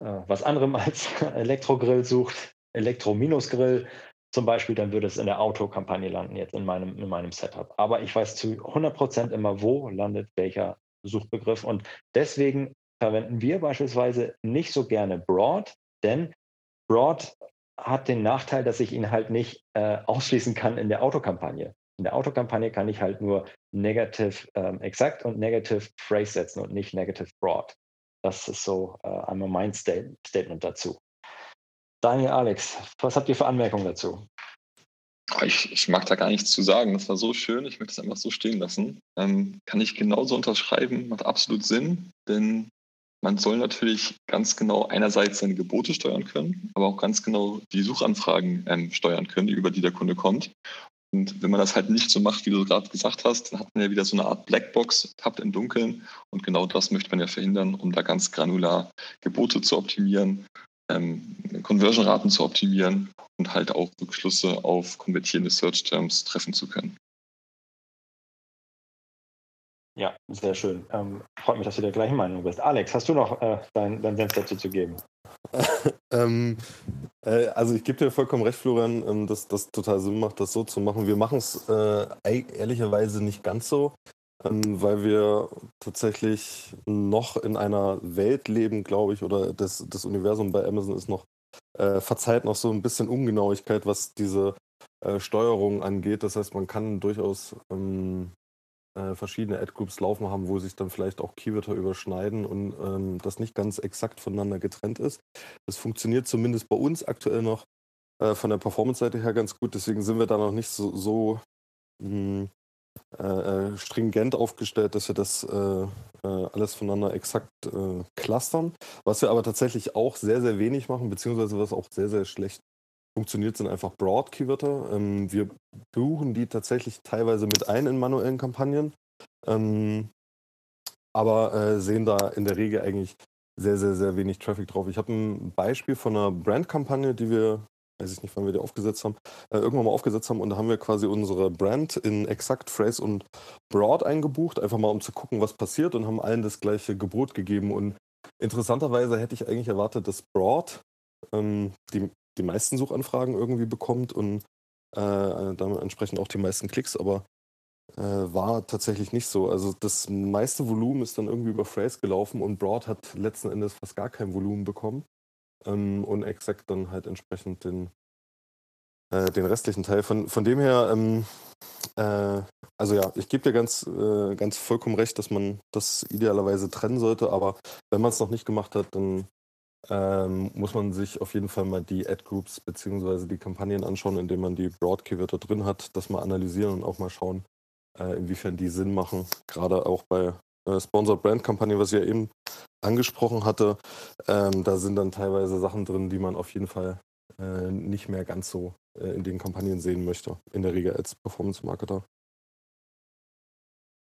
äh, was anderem als Elektrogrill sucht, Elektro-Grill, zum Beispiel, dann würde es in der Autokampagne landen, jetzt in meinem, in meinem Setup. Aber ich weiß zu 100 Prozent immer, wo landet welcher Suchbegriff. Und deswegen verwenden wir beispielsweise nicht so gerne Broad, denn Broad hat den Nachteil, dass ich ihn halt nicht äh, ausschließen kann in der Autokampagne. In der Autokampagne kann ich halt nur Negative ähm, Exact und Negative Phrase setzen und nicht Negative Broad. Das ist so äh, einmal mein State Statement dazu. Daniel, Alex, was habt ihr für Anmerkungen dazu? Ich, ich, mag da gar nichts zu sagen. Das war so schön. Ich möchte es einfach so stehen lassen. Ähm, kann ich genauso unterschreiben. Macht absolut Sinn, denn man soll natürlich ganz genau einerseits seine Gebote steuern können, aber auch ganz genau die Suchanfragen ähm, steuern können, über die der Kunde kommt. Und wenn man das halt nicht so macht, wie du gerade gesagt hast, dann hat man ja wieder so eine Art Blackbox, tappt im Dunkeln. Und genau das möchte man ja verhindern, um da ganz granular Gebote zu optimieren, ähm, Conversion-Raten zu optimieren und halt auch Rückschlüsse auf konvertierende Search-Terms treffen zu können. Ja, sehr schön. Ähm, freut mich, dass du der gleichen Meinung bist. Alex, hast du noch äh, dein, dein Senf dazu zu geben? ähm, äh, also ich gebe dir vollkommen recht, Florian, ähm, dass das total Sinn macht, das so zu machen. Wir machen es äh, ehrlicherweise nicht ganz so, ähm, weil wir tatsächlich noch in einer Welt leben, glaube ich, oder das, das Universum bei Amazon ist noch, äh, verzeiht noch so ein bisschen Ungenauigkeit, was diese äh, Steuerung angeht. Das heißt, man kann durchaus ähm, äh, verschiedene Ad-Groups laufen haben, wo sich dann vielleicht auch Keywörter überschneiden und ähm, das nicht ganz exakt voneinander getrennt ist. Das funktioniert zumindest bei uns aktuell noch äh, von der Performance-Seite her ganz gut. Deswegen sind wir da noch nicht so, so mh, hm, äh, äh, stringent aufgestellt, dass wir das äh, äh, alles voneinander exakt clustern. Was wir aber tatsächlich auch sehr, sehr wenig machen, beziehungsweise was auch sehr, sehr schlecht funktioniert, sind einfach Broad-Keywörter. Ähm, wir buchen die tatsächlich teilweise mit ein in manuellen Kampagnen, ähm, aber äh, sehen da in der Regel eigentlich sehr, sehr, sehr wenig Traffic drauf. Ich habe ein Beispiel von einer Brand-Kampagne, die wir, weiß ich nicht, wann wir die aufgesetzt haben, äh, irgendwann mal aufgesetzt haben und da haben wir quasi unsere Brand in Exakt, Phrase und Broad eingebucht, einfach mal um zu gucken, was passiert und haben allen das gleiche Gebot gegeben und interessanterweise hätte ich eigentlich erwartet, dass Broad ähm, die die meisten Suchanfragen irgendwie bekommt und äh, damit entsprechend auch die meisten Klicks, aber äh, war tatsächlich nicht so. Also das meiste Volumen ist dann irgendwie über Phrase gelaufen und Broad hat letzten Endes fast gar kein Volumen bekommen ähm, und Exact dann halt entsprechend den, äh, den restlichen Teil. Von, von dem her, ähm, äh, also ja, ich gebe dir ganz, äh, ganz vollkommen recht, dass man das idealerweise trennen sollte, aber wenn man es noch nicht gemacht hat, dann ähm, muss man sich auf jeden Fall mal die Ad-Groups bzw. die Kampagnen anschauen, indem man die Broad-Keywörter drin hat, das mal analysieren und auch mal schauen, äh, inwiefern die Sinn machen. Gerade auch bei äh, Sponsored Brand-Kampagnen, was ich ja eben angesprochen hatte, ähm, da sind dann teilweise Sachen drin, die man auf jeden Fall äh, nicht mehr ganz so äh, in den Kampagnen sehen möchte, in der Regel als Performance-Marketer.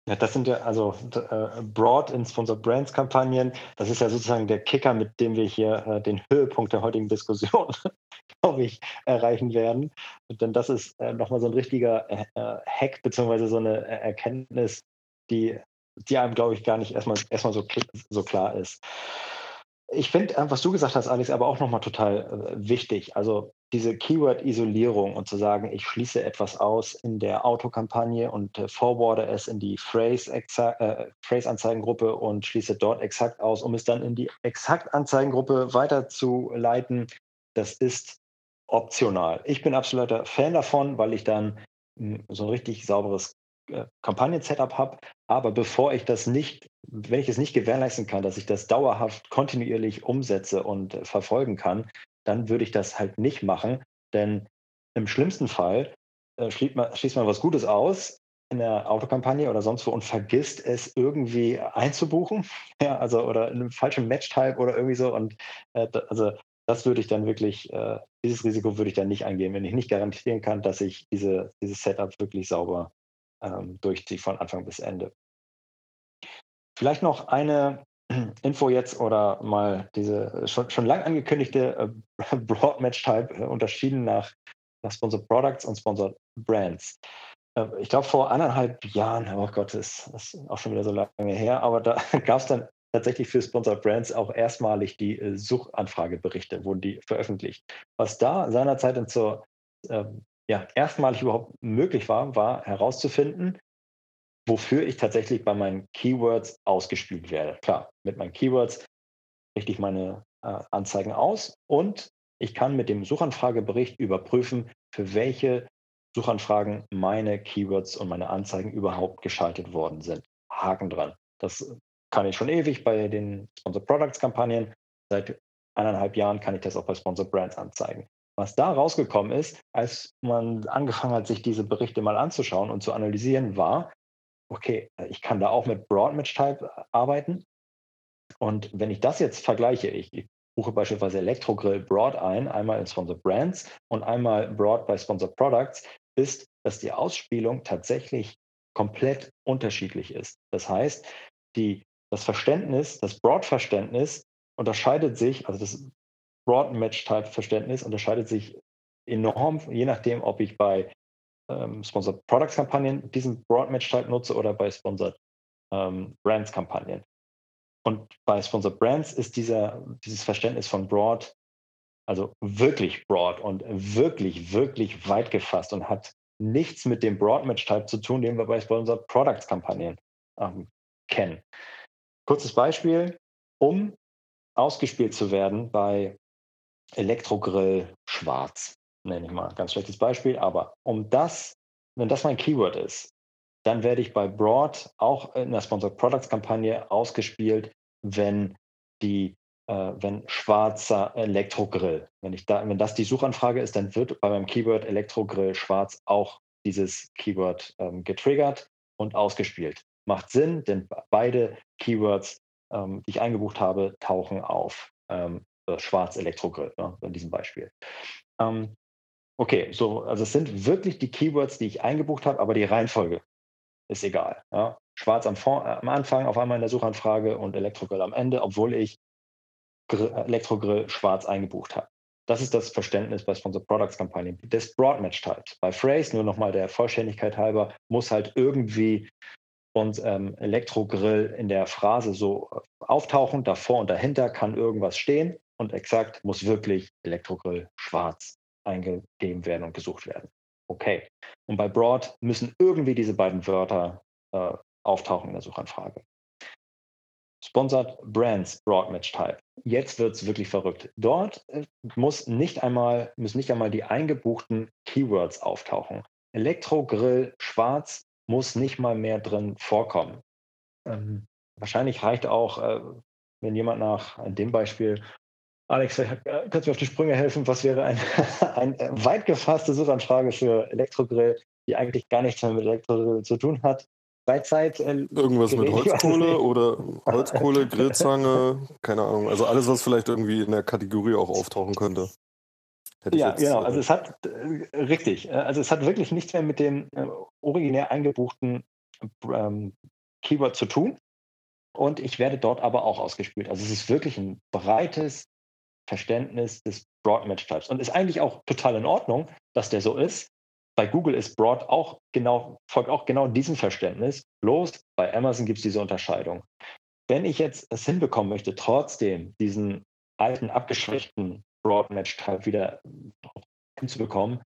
Ja, das sind ja also äh, Broad in Sponsor Brands Kampagnen. Das ist ja sozusagen der Kicker, mit dem wir hier äh, den Höhepunkt der heutigen Diskussion, glaube ich, erreichen werden. Denn das ist äh, nochmal so ein richtiger äh, äh, Hack beziehungsweise so eine Erkenntnis, die, die einem, glaube ich, gar nicht erstmal, erstmal so, so klar ist. Ich finde, äh, was du gesagt hast, Alex, aber auch nochmal total wichtig. Also diese Keyword-Isolierung und zu sagen, ich schließe etwas aus in der Autokampagne und äh, forwarde es in die Phrase-Anzeigengruppe äh, und schließe dort exakt aus, um es dann in die Exakt-Anzeigengruppe weiterzuleiten, das ist optional. Ich bin absoluter Fan davon, weil ich dann mh, hm, so ein richtig sauberes äh, Kampagnen-Setup habe. Aber bevor ich das nicht, wenn ich es nicht gewährleisten kann, dass ich das dauerhaft kontinuierlich umsetze und äh, verfolgen kann, dann würde ich das halt nicht machen. Denn im schlimmsten Fall äh, schließt, man, schließt man was Gutes aus in der Autokampagne oder sonst wo und vergisst es irgendwie einzubuchen. Ja, also oder in einem falschen Match-Type oder irgendwie so. Und äh, also das würde ich dann wirklich, äh, dieses Risiko würde ich dann nicht eingehen, wenn ich nicht garantieren kann, dass ich diese, dieses Setup wirklich sauber ähm, durchziehe von Anfang bis Ende. Vielleicht noch eine Info jetzt oder mal diese schon, schon lang angekündigte äh, Broad Match Type äh, unterschieden nach, nach Sponsored Products und Sponsored Brands. Äh, ich glaube, vor anderthalb Jahren, oh Gott, das ist auch schon wieder so lange her, aber da gab es dann tatsächlich für Sponsored Brands auch erstmalig die äh, Suchanfrageberichte, wurden die veröffentlicht. Was da seinerzeit zur, ähm, ja, erstmalig überhaupt möglich war, war herauszufinden, wofür ich tatsächlich bei meinen Keywords ausgespielt werde. Klar, mit meinen Keywords richte ich meine äh, Anzeigen aus und ich kann mit dem Suchanfragebericht überprüfen, für welche Suchanfragen meine Keywords und meine Anzeigen überhaupt geschaltet worden sind. Haken dran. Das kann ich schon ewig bei den Sponsor Products Kampagnen. Seit eineinhalb Jahren kann ich das auch bei Sponsor Brands anzeigen. Was da rausgekommen ist, als man angefangen hat, sich diese Berichte mal anzuschauen und zu analysieren, war, okay, ich kann da auch mit Broad Match Type arbeiten. Und wenn ich das jetzt vergleiche, ich, ich buche beispielsweise Elektrogrill Broad ein, einmal in Sponsor Brands und einmal Broad bei Sponsor Products, ist, dass die Ausspielung tatsächlich komplett unterschiedlich ist. Das heißt, die, das Verständnis, das Broad-Verständnis unterscheidet sich, also das Broad-Match-Type-Verständnis unterscheidet sich enorm, je nachdem, ob ich bei ähm, Sponsored Products Kampagnen diesen Broad Match Type nutze oder bei Sponsored ähm, Brands Kampagnen. Und bei Sponsored Brands ist dieser, dieses Verständnis von Broad also wirklich broad und wirklich, wirklich weit gefasst und hat nichts mit dem Broad Match Type zu tun, den wir bei Sponsored Products Kampagnen ähm, kennen. Kurzes Beispiel, um ausgespielt zu werden bei Elektrogrill schwarz, nenne ich mal, ganz schlechtes Beispiel, aber um das, wenn das mein Keyword ist, dann werde ich bei Broad auch in der Sponsored Products Kampagne ausgespielt, wenn die äh, wenn schwarzer Elektrogrill. Wenn, ich da, wenn das die Suchanfrage ist, dann wird bei meinem Keyword Elektrogrill schwarz auch dieses Keyword ähm, getriggert und ausgespielt. Macht Sinn, denn beide Keywords, ähm, die ich eingebucht habe, tauchen auf. Ähm, schwarz Elektrogrill, ne, in diesem Beispiel. Ähm, okay, so, also es sind wirklich die Keywords, die ich eingebucht habe, aber die Reihenfolge ist egal. Ja. Schwarz am, Fond, am Anfang auf einmal in der Suchanfrage und Elektrogrill am Ende, obwohl ich Elektrogrill schwarz eingebucht habe. Das ist das Verständnis bei Sponsor Products Kampagnen des Broad Match Types. Bei Phrase, nur nochmal der Vollständigkeit halber, muss halt irgendwie und ähm, Elektrogrill in der Phrase so äh, auftauchen. Davor und dahinter kann irgendwas stehen und exakt muss wirklich Elektrogrill schwarz eingegeben werden und gesucht werden. Okay. Und bei Broad müssen irgendwie diese beiden Wörter äh, auftauchen in der Suchanfrage. Sponsored Brands Broadmatch Type. Jetzt wird es wirklich verrückt. Dort äh, muss nicht einmal, müssen nicht einmal die eingebuchten Keywords auftauchen. Elektrogrill schwarz muss nicht mal mehr drin vorkommen. Ähm, wahrscheinlich reicht auch, äh, wenn jemand nach dem Beispiel, Alex, äh, kannst du mir auf die Sprünge helfen, was wäre ein, eine äh, weit gefasste Suchanfrage für Elektrogrill, die eigentlich gar nichts mehr mit Elektrogrill zu tun hat? Freizeit. Äh, Irgendwas mit Holzkohle oder Holzkohle, Grillzange, keine Ahnung. Also alles, was vielleicht irgendwie in der Kategorie auch auftauchen könnte. ja, jetzt, genau. Also es hat äh, richtig. Äh, also es hat wirklich nichts mehr mit dem äh, originär eingebuchten ähm, Keyword zu tun. Und ich werde dort aber auch ausgespielt. Also es ist wirklich ein breites Verständnis des Broad Match Types und ist eigentlich auch total in Ordnung, dass der so ist, bei Google ist Broad auch genau, folgt auch genau diesem Verständnis. Bloß bei Amazon gibt es diese Unterscheidung. Wenn ich jetzt es hinbekommen möchte, trotzdem diesen alten, abgeschwächten Broad Match Type wieder hinzubekommen,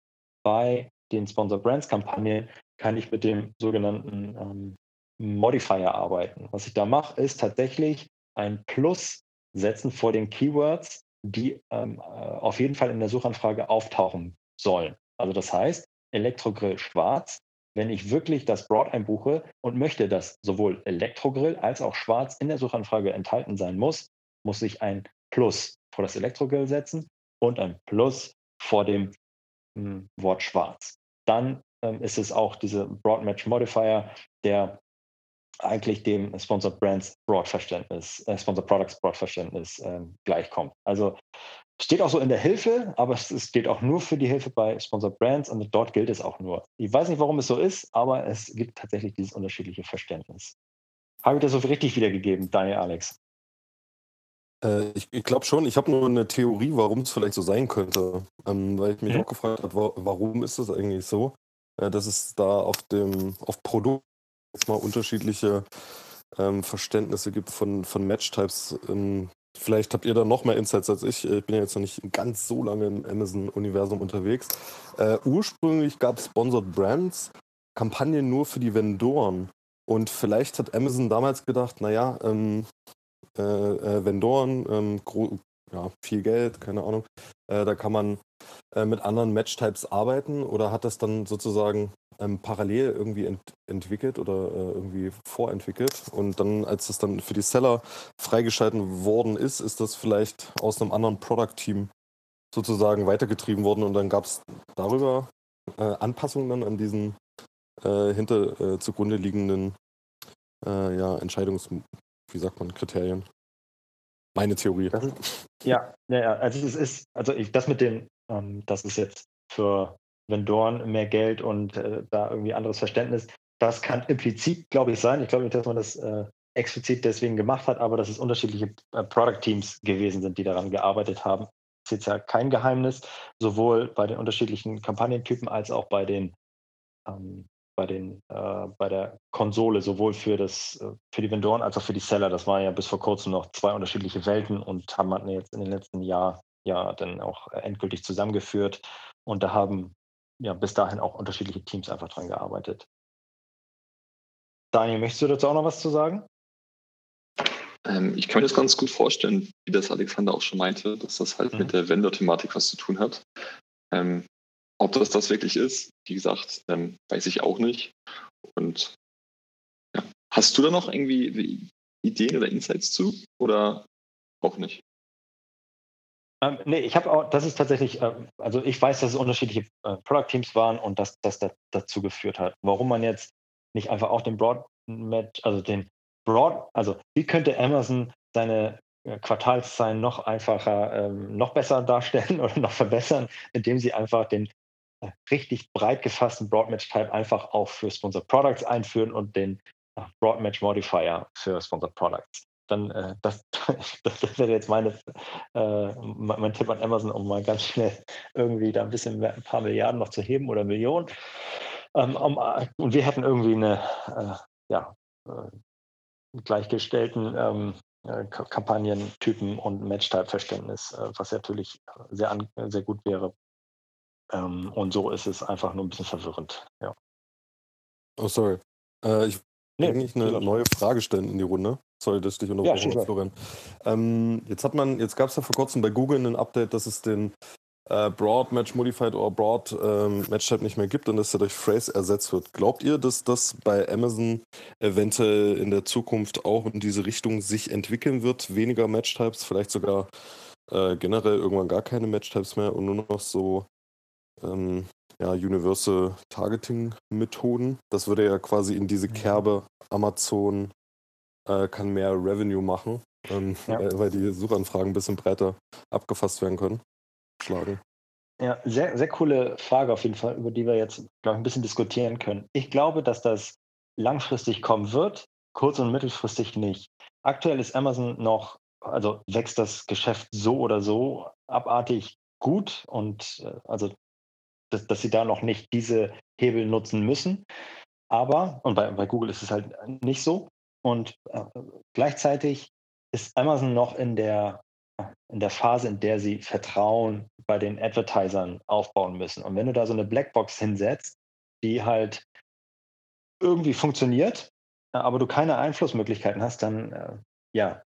bei den Sponsor Brands Kampagnen kann ich mit dem sogenannten ähm, Modifier arbeiten. Was ich da mache, ist tatsächlich ein Plus setzen vor den Keywords, die ähm, äh, auf jeden Fall in der Suchanfrage auftauchen sollen. Also das heißt, Elektrogrill schwarz. Wenn ich wirklich das Broad einbuche und möchte, dass sowohl Elektrogrill als auch schwarz in der Suchanfrage enthalten sein muss, muss ich ein Plus vor das Elektrogrill setzen und ein Plus vor dem hm, Wort schwarz. Dann ähm, ist es auch diese Broad Match Modifier, der eigentlich dem Sponsored Brands Broad Verständnis, äh, Sponsored Products Broad Verständnis äh, gleichkommt. Also Steht auch so in der Hilfe, aber es steht auch nur für die Hilfe bei Sponsored Brands und dort gilt es auch nur. Ich weiß nicht, warum es so ist, aber es gibt tatsächlich dieses unterschiedliche Verständnis. Habe ich das so richtig wiedergegeben, Daniel Alex? Äh, ich, ich glaube schon, ich habe nur eine Theorie, warum es vielleicht so sein könnte. Ähm, weil ich mich mhm. auch gefragt habe, warum ist das eigentlich so, äh, dass es da auf dem auf Produkt jetzt mal unterschiedliche ähm, Verständnisse gibt von, von Match-Types. Ähm, Vielleicht habt ihr da noch mehr Insights als ich. Ich bin ja jetzt noch nicht ganz so lange im Amazon-Universum unterwegs. Äh, ursprünglich gab es Sponsored Brands, Kampagnen nur für die Vendoren. Und vielleicht hat Amazon damals gedacht, naja, ähm, äh, äh, Vendoren, ähm, ja, viel Geld, keine Ahnung, äh, da kann man äh, mit anderen Match-Types arbeiten oder hat das dann sozusagen ähm, parallel irgendwie ent entwickelt oder äh, irgendwie vorentwickelt und dann, als es dann für die Seller freigeschalten worden ist, ist das vielleicht aus einem anderen Product-Team sozusagen weitergetrieben worden und dann gab es darüber äh, Anpassungen dann an diesen äh, hinter äh, zugrunde liegenden äh, ja, Entscheidungs, wie sagt man, Kriterien. Meine Theorie. Ist, ja, ja, ja, also es ist, also ich, das mit dem, ähm, das ist jetzt für Vendoren mehr Geld und äh, da irgendwie anderes Verständnis, das kann implizit, glaube ich, sein. Ich glaube nicht, dass man das äh, explizit deswegen gemacht hat, aber dass es unterschiedliche äh, Product Teams gewesen sind, die daran gearbeitet haben. Das ist jetzt ja kein Geheimnis, sowohl bei den unterschiedlichen Kampagnentypen als auch bei den ähm, bei, den, äh, bei der Konsole, sowohl für, das, äh, für die Vendoren als auch für die Seller. Das waren ja bis vor kurzem noch zwei unterschiedliche Welten und haben man jetzt in den letzten Jahren ja dann auch endgültig zusammengeführt. Und da haben ja bis dahin auch unterschiedliche Teams einfach dran gearbeitet. Daniel, möchtest du dazu auch noch was zu sagen? Ähm, ich kann mir das ganz gut vorstellen, wie das Alexander auch schon meinte, dass das halt mhm. mit der Vendor-Thematik was zu tun hat. Ähm, ob das das wirklich ist, wie gesagt, ähm, weiß ich auch nicht. Und ja. hast du da noch irgendwie Ideen oder Insights zu oder auch nicht? Ähm, nee, ich habe auch, das ist tatsächlich, äh, also ich weiß, dass es unterschiedliche äh, Product Teams waren und dass das da, dazu geführt hat. Warum man jetzt nicht einfach auch den Broad Match, also den Broad, also wie könnte Amazon seine äh, Quartalszahlen noch einfacher, ähm, noch besser darstellen oder noch verbessern, indem sie einfach den richtig breit gefassten Broadmatch-Type einfach auch für Sponsored Products einführen und den Broadmatch Modifier für Sponsored Products. Dann, äh, das, das, wäre jetzt meine, äh, mein Tipp an Amazon, um mal ganz schnell irgendwie da ein bisschen mehr, ein paar Milliarden noch zu heben oder Millionen. Ähm, um, und wir hätten irgendwie eine, äh, ja, äh, gleichgestellten ähm, äh, Kampagnentypen und Match-Type-Verständnis, äh, was natürlich sehr, an, sehr gut wäre ähm, und so ist es einfach nur ein bisschen verwirrend. Ja. Oh, sorry. Äh, ich nee, eigentlich eine neue Frage stellen in die Runde. Sorry, dass ich dich unterbrochen ja, habe, Florian. Ähm, jetzt hat man, jetzt gab es ja vor kurzem bei Google ein Update, dass es den äh, Broad Match Modified oder Broad ähm, Match Type nicht mehr gibt und dass er durch Phrase ersetzt wird. Glaubt ihr, dass das bei Amazon eventuell in der Zukunft auch in diese Richtung sich entwickeln wird? Weniger Match Types, vielleicht sogar äh, generell irgendwann gar keine Match Types mehr und nur noch so ähm, ja, Universal Targeting Methoden. Das würde ja quasi in diese mhm. Kerbe Amazon äh, kann mehr Revenue machen, ähm, ja. äh, weil die Suchanfragen ein bisschen breiter abgefasst werden können. Schlagen. Ja, sehr, sehr coole Frage auf jeden Fall, über die wir jetzt, glaube ich, ein bisschen diskutieren können. Ich glaube, dass das langfristig kommen wird, kurz- und mittelfristig nicht. Aktuell ist Amazon noch, also wächst das Geschäft so oder so abartig gut und äh, also dass, dass sie da noch nicht diese Hebel nutzen müssen. Aber, und bei, bei Google ist es halt nicht so. Und äh, gleichzeitig ist Amazon noch in der, in der Phase, in der sie Vertrauen bei den Advertisern aufbauen müssen. Und wenn du da so eine Blackbox hinsetzt, die halt irgendwie funktioniert, aber du keine Einflussmöglichkeiten hast, dann äh, ja,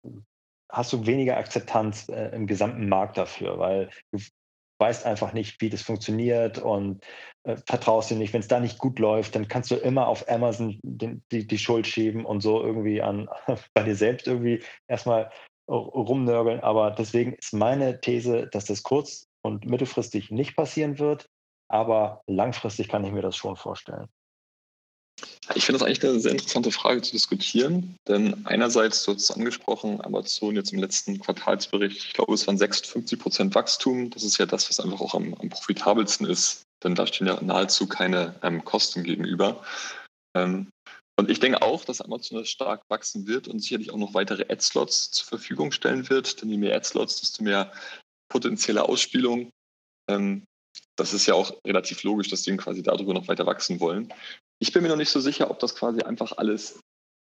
hast du weniger Akzeptanz äh, im gesamten Markt dafür, weil du weißt einfach nicht, wie das funktioniert und äh, vertraust dir nicht. Wenn es da nicht gut läuft, dann kannst du immer auf Amazon den, die, die Schuld schieben und so irgendwie an bei dir selbst irgendwie erstmal rumnörgeln. Aber deswegen ist meine These, dass das kurz- und mittelfristig nicht passieren wird. Aber langfristig kann ich mir das schon vorstellen. Ich finde das eigentlich eine sehr interessante Frage zu diskutieren, denn einerseits, du hast es angesprochen, Amazon jetzt im letzten Quartalsbericht, ich glaube, es waren 56 Prozent Wachstum. Das ist ja das, was einfach auch am, am profitabelsten ist, denn da stehen ja nahezu keine ähm, Kosten gegenüber. Ähm, und ich denke auch, dass Amazon stark wachsen wird und sicherlich auch noch weitere Ad-Slots zur Verfügung stellen wird, denn je mehr Ad-Slots, desto mehr potenzielle Ausspielung. Ähm, das ist ja auch relativ logisch, dass die quasi darüber noch weiter wachsen wollen. Ich bin mir noch nicht so sicher, ob das quasi einfach alles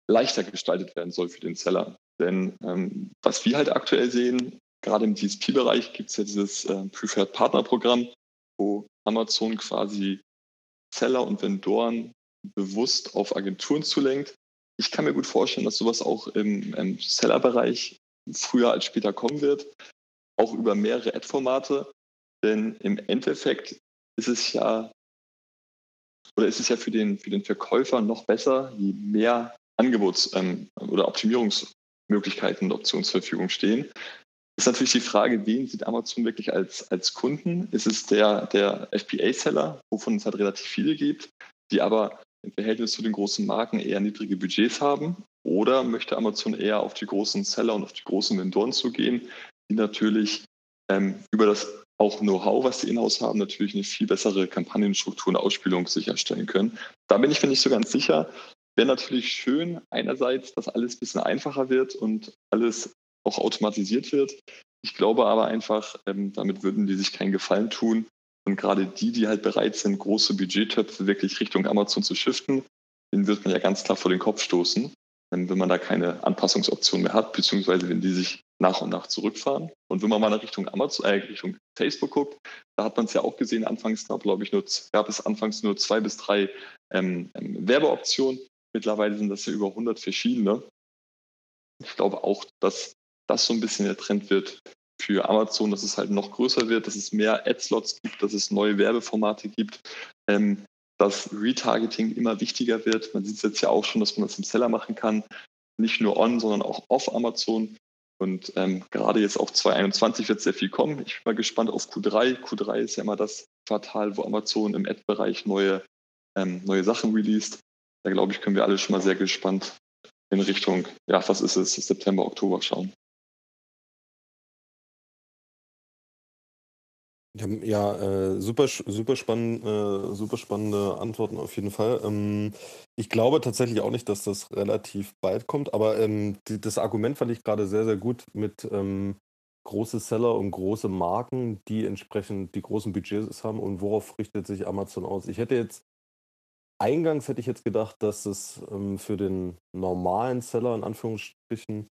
leichter gestaltet werden soll für den Seller. Denn ähm, was wir halt aktuell sehen, gerade im DSP-Bereich gibt es ja dieses äh, Preferred Partner Programm, wo Amazon quasi Seller und Vendoren bewusst auf Agenturen zulenkt, ich kann mir gut vorstellen, dass sowas auch im, im Seller-Bereich früher als später kommen wird, auch über mehrere Ad-Formate. Denn im Endeffekt ist es ja oder ist es ja für den, für den Verkäufer noch besser, je mehr Angebots- ähm, oder Optimierungsmöglichkeiten und Optionen zur Verfügung stehen. Ist natürlich die Frage, wen sieht Amazon wirklich als, als Kunden? Ist es der, der FBA-Seller, wovon es halt relativ viele gibt, die aber im Verhältnis zu den großen Marken eher niedrige Budgets haben? Oder möchte Amazon eher auf die großen Seller und auf die großen Vendoren zugehen, die natürlich ähm, über das auch Know-how, was sie in-house haben, natürlich eine viel bessere Kampagnenstruktur und Ausspielung sicherstellen können. Da bin ich mir nicht so ganz sicher. Wäre natürlich schön, einerseits, dass alles ein bisschen einfacher wird und alles auch automatisiert wird. Ich glaube aber einfach, ähm, damit würden die sich keinen Gefallen tun. Und gerade die, die halt bereit sind, große Budgettöpfe wirklich Richtung Amazon zu shiften, denen wird man ja ganz klar vor den Kopf stoßen, wenn man da keine Anpassungsoption mehr hat, beziehungsweise wenn die sich nach und nach zurückfahren. Und wenn man mal in Richtung Amazon, äh, Richtung Facebook guckt, da hat man es ja auch gesehen, anfangs gab, glaube ich, nur, gab es anfangs nur zwei bis drei ähm, ähm, Werbeoptionen. Mittlerweile sind das ja über 100 verschiedene. Ich glaube auch, dass das so ein bisschen der Trend wird für Amazon, dass es halt noch größer wird, dass es mehr Ad-Slots gibt, dass es neue Werbeformate gibt, ähm, dass Retargeting immer wichtiger wird. Man sieht es jetzt ja auch schon, dass man das im Seller machen kann, nicht nur on, sondern auch off Amazon. Und ähm, gerade jetzt auch 2021 wird sehr viel kommen. Ich bin mal gespannt auf Q3. Q3 ist ja immer das Quartal, wo Amazon im Ad-Bereich neue, ähm, neue Sachen released. Da glaube ich, können wir alle schon mal sehr gespannt in Richtung, ja, was ist es, September, Oktober schauen. Ja, äh, super, super, spann, äh, super spannende Antworten auf jeden Fall. Ähm, ich glaube tatsächlich auch nicht, dass das relativ bald kommt, aber ähm, die, das Argument fand ich gerade sehr, sehr gut mit ähm, große Seller und große Marken, die entsprechend die großen Budgets haben und worauf richtet sich Amazon aus. Ich hätte jetzt, eingangs hätte ich jetzt gedacht, dass es ähm, für den normalen Seller in Anführungsstrichen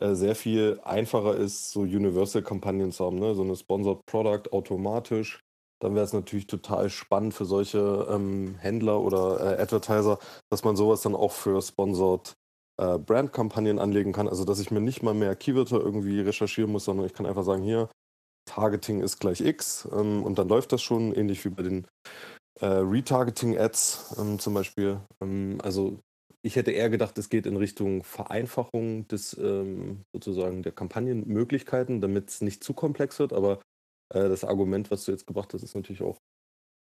sehr viel einfacher ist, so Universal-Kampagnen zu haben, ne? so eine Sponsored Product automatisch. Dann wäre es natürlich total spannend für solche ähm, Händler oder äh, Advertiser, dass man sowas dann auch für Sponsored äh, Brand-Kampagnen anlegen kann. Also dass ich mir nicht mal mehr Keywörter irgendwie recherchieren muss, sondern ich kann einfach sagen, hier, Targeting ist gleich X ähm, und dann läuft das schon, ähnlich wie bei den äh, Retargeting-Ads ähm, zum Beispiel. Ähm, also ich hätte eher gedacht, es geht in Richtung Vereinfachung des ähm, sozusagen der Kampagnenmöglichkeiten, damit es nicht zu komplex wird. Aber äh, das Argument, was du jetzt gebracht hast, ist natürlich auch,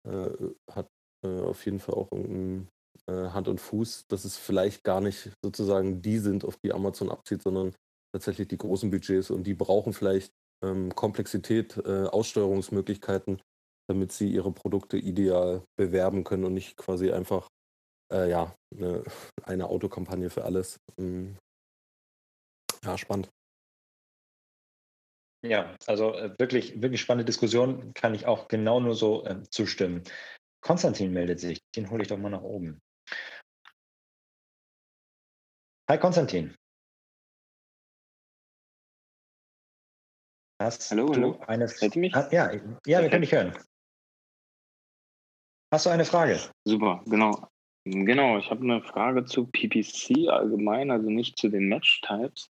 äh, hat äh, auf jeden Fall auch ähm, Hand und Fuß, dass es vielleicht gar nicht sozusagen die sind, auf die Amazon abzieht, sondern tatsächlich die großen Budgets und die brauchen vielleicht ähm, Komplexität, äh, Aussteuerungsmöglichkeiten, damit sie ihre Produkte ideal bewerben können und nicht quasi einfach äh, ja, eine, eine Autokampagne für alles. Mhm. Ja, spannend. Ja, also äh, wirklich, wirklich spannende Diskussion, kann ich auch genau nur so äh, zustimmen. Konstantin meldet sich, den hole ich doch mal nach oben. Hi Konstantin. Hast hallo, hallo. Eine Hört ihr mich? Ah, ja, ja, wir können dich hören. Hast du eine Frage? Super, genau. Genau, ich habe eine Frage zu PPC allgemein, also nicht zu den Match-Types.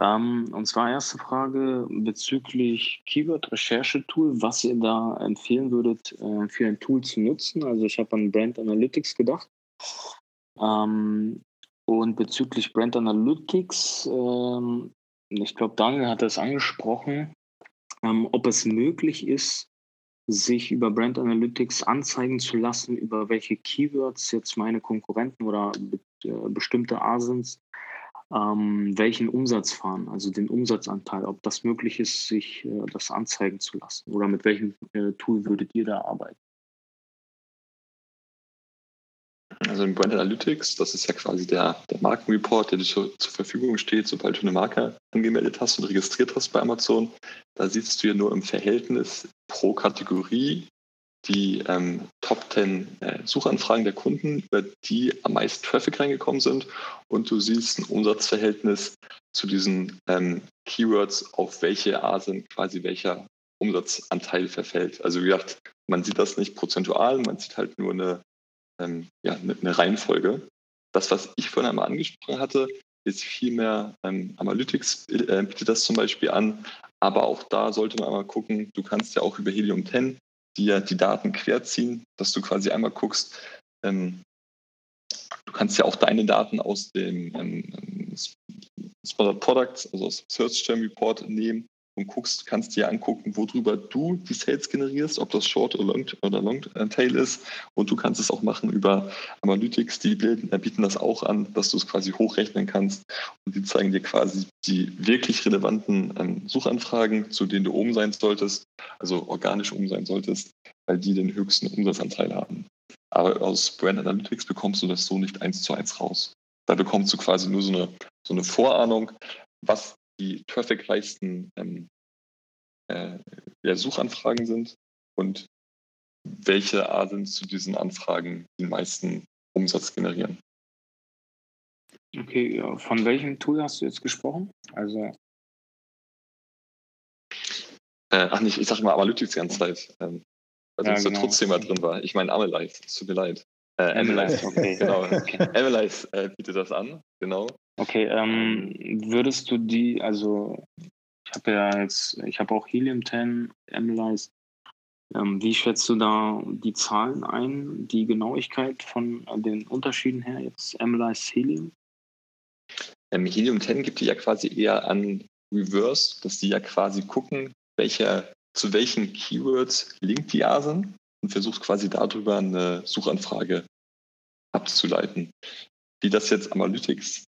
Ähm, und zwar erste Frage bezüglich Keyword-Recherche-Tool, was ihr da empfehlen würdet, äh, für ein Tool zu nutzen. Also ich habe an Brand Analytics gedacht. Ähm, und bezüglich Brand Analytics, ähm, ich glaube, Daniel hat das angesprochen, ähm, ob es möglich ist, sich über Brand Analytics anzeigen zu lassen, über welche Keywords jetzt meine Konkurrenten oder äh, bestimmte Asins ähm, welchen Umsatz fahren, also den Umsatzanteil, ob das möglich ist, sich äh, das anzeigen zu lassen oder mit welchem äh, Tool würdet ihr da arbeiten? Also in Brand Analytics, das ist ja quasi der, der Markenreport, der dir zur, zur Verfügung steht, sobald du eine Marke angemeldet hast und registriert hast bei Amazon. Da siehst du ja nur im Verhältnis pro Kategorie die ähm, Top 10 äh, Suchanfragen der Kunden, über die am meisten Traffic reingekommen sind. Und du siehst ein Umsatzverhältnis zu diesen ähm, Keywords, auf welche Art sind quasi welcher Umsatzanteil verfällt. Also wie gesagt, man sieht das nicht prozentual, man sieht halt nur eine ähm, ja, eine, Reihenfolge. das, was ich vorhin einmal angesprochen hatte, ist vielmehr ähm, Analytics äh, bietet das zum Beispiel an, aber auch da sollte man einmal gucken, du kannst ja auch über Helium 10 dir die Daten querziehen, dass du quasi einmal guckst, ähm, du kannst ja auch deine Daten aus dem ähm, Spotted Products, also aus dem Search Term Report nehmen und guckst, kannst dir angucken, worüber du die Sales generierst, ob das Short oder Long, oder Long Tail ist. Und du kannst es auch machen über Analytics, die äh, bieten das auch an, dass du es quasi hochrechnen kannst. Und die zeigen dir quasi die wirklich relevanten ähm, Suchanfragen, zu denen du oben sein solltest, also organisch oben sein solltest, weil die den höchsten Umsatzanteil haben. Aber aus Brand Analytics bekommst du das so nicht eins zu eins raus. Da bekommst du quasi nur so eine, so eine Vorahnung, was die trafficreichsten ähm, äh, ja, Suchanfragen sind und welche Arten zu diesen Anfragen den meisten Umsatz generieren. Okay, von welchem Tool hast du jetzt gesprochen? Also äh, ach nicht, ich sage mal Analytics die ganze Zeit. Ähm, weil ja, genau. trotzdem mal drin war. Ich meine Amelize, es tut mir leid. Äh, Amelize, okay. genau. Okay. Amelize äh, bietet das an, genau. Okay, ähm, würdest du die, also ich habe ja jetzt, ich habe auch Helium 10 Analyze. Ähm, wie schätzt du da die Zahlen ein, die Genauigkeit von den Unterschieden her, jetzt Analyze Helium? Ähm, Helium 10 gibt die ja quasi eher an Reverse, dass die ja quasi gucken, welcher, zu welchen Keywords linkt die ASIN und versucht quasi darüber eine Suchanfrage abzuleiten. Wie das jetzt Analytics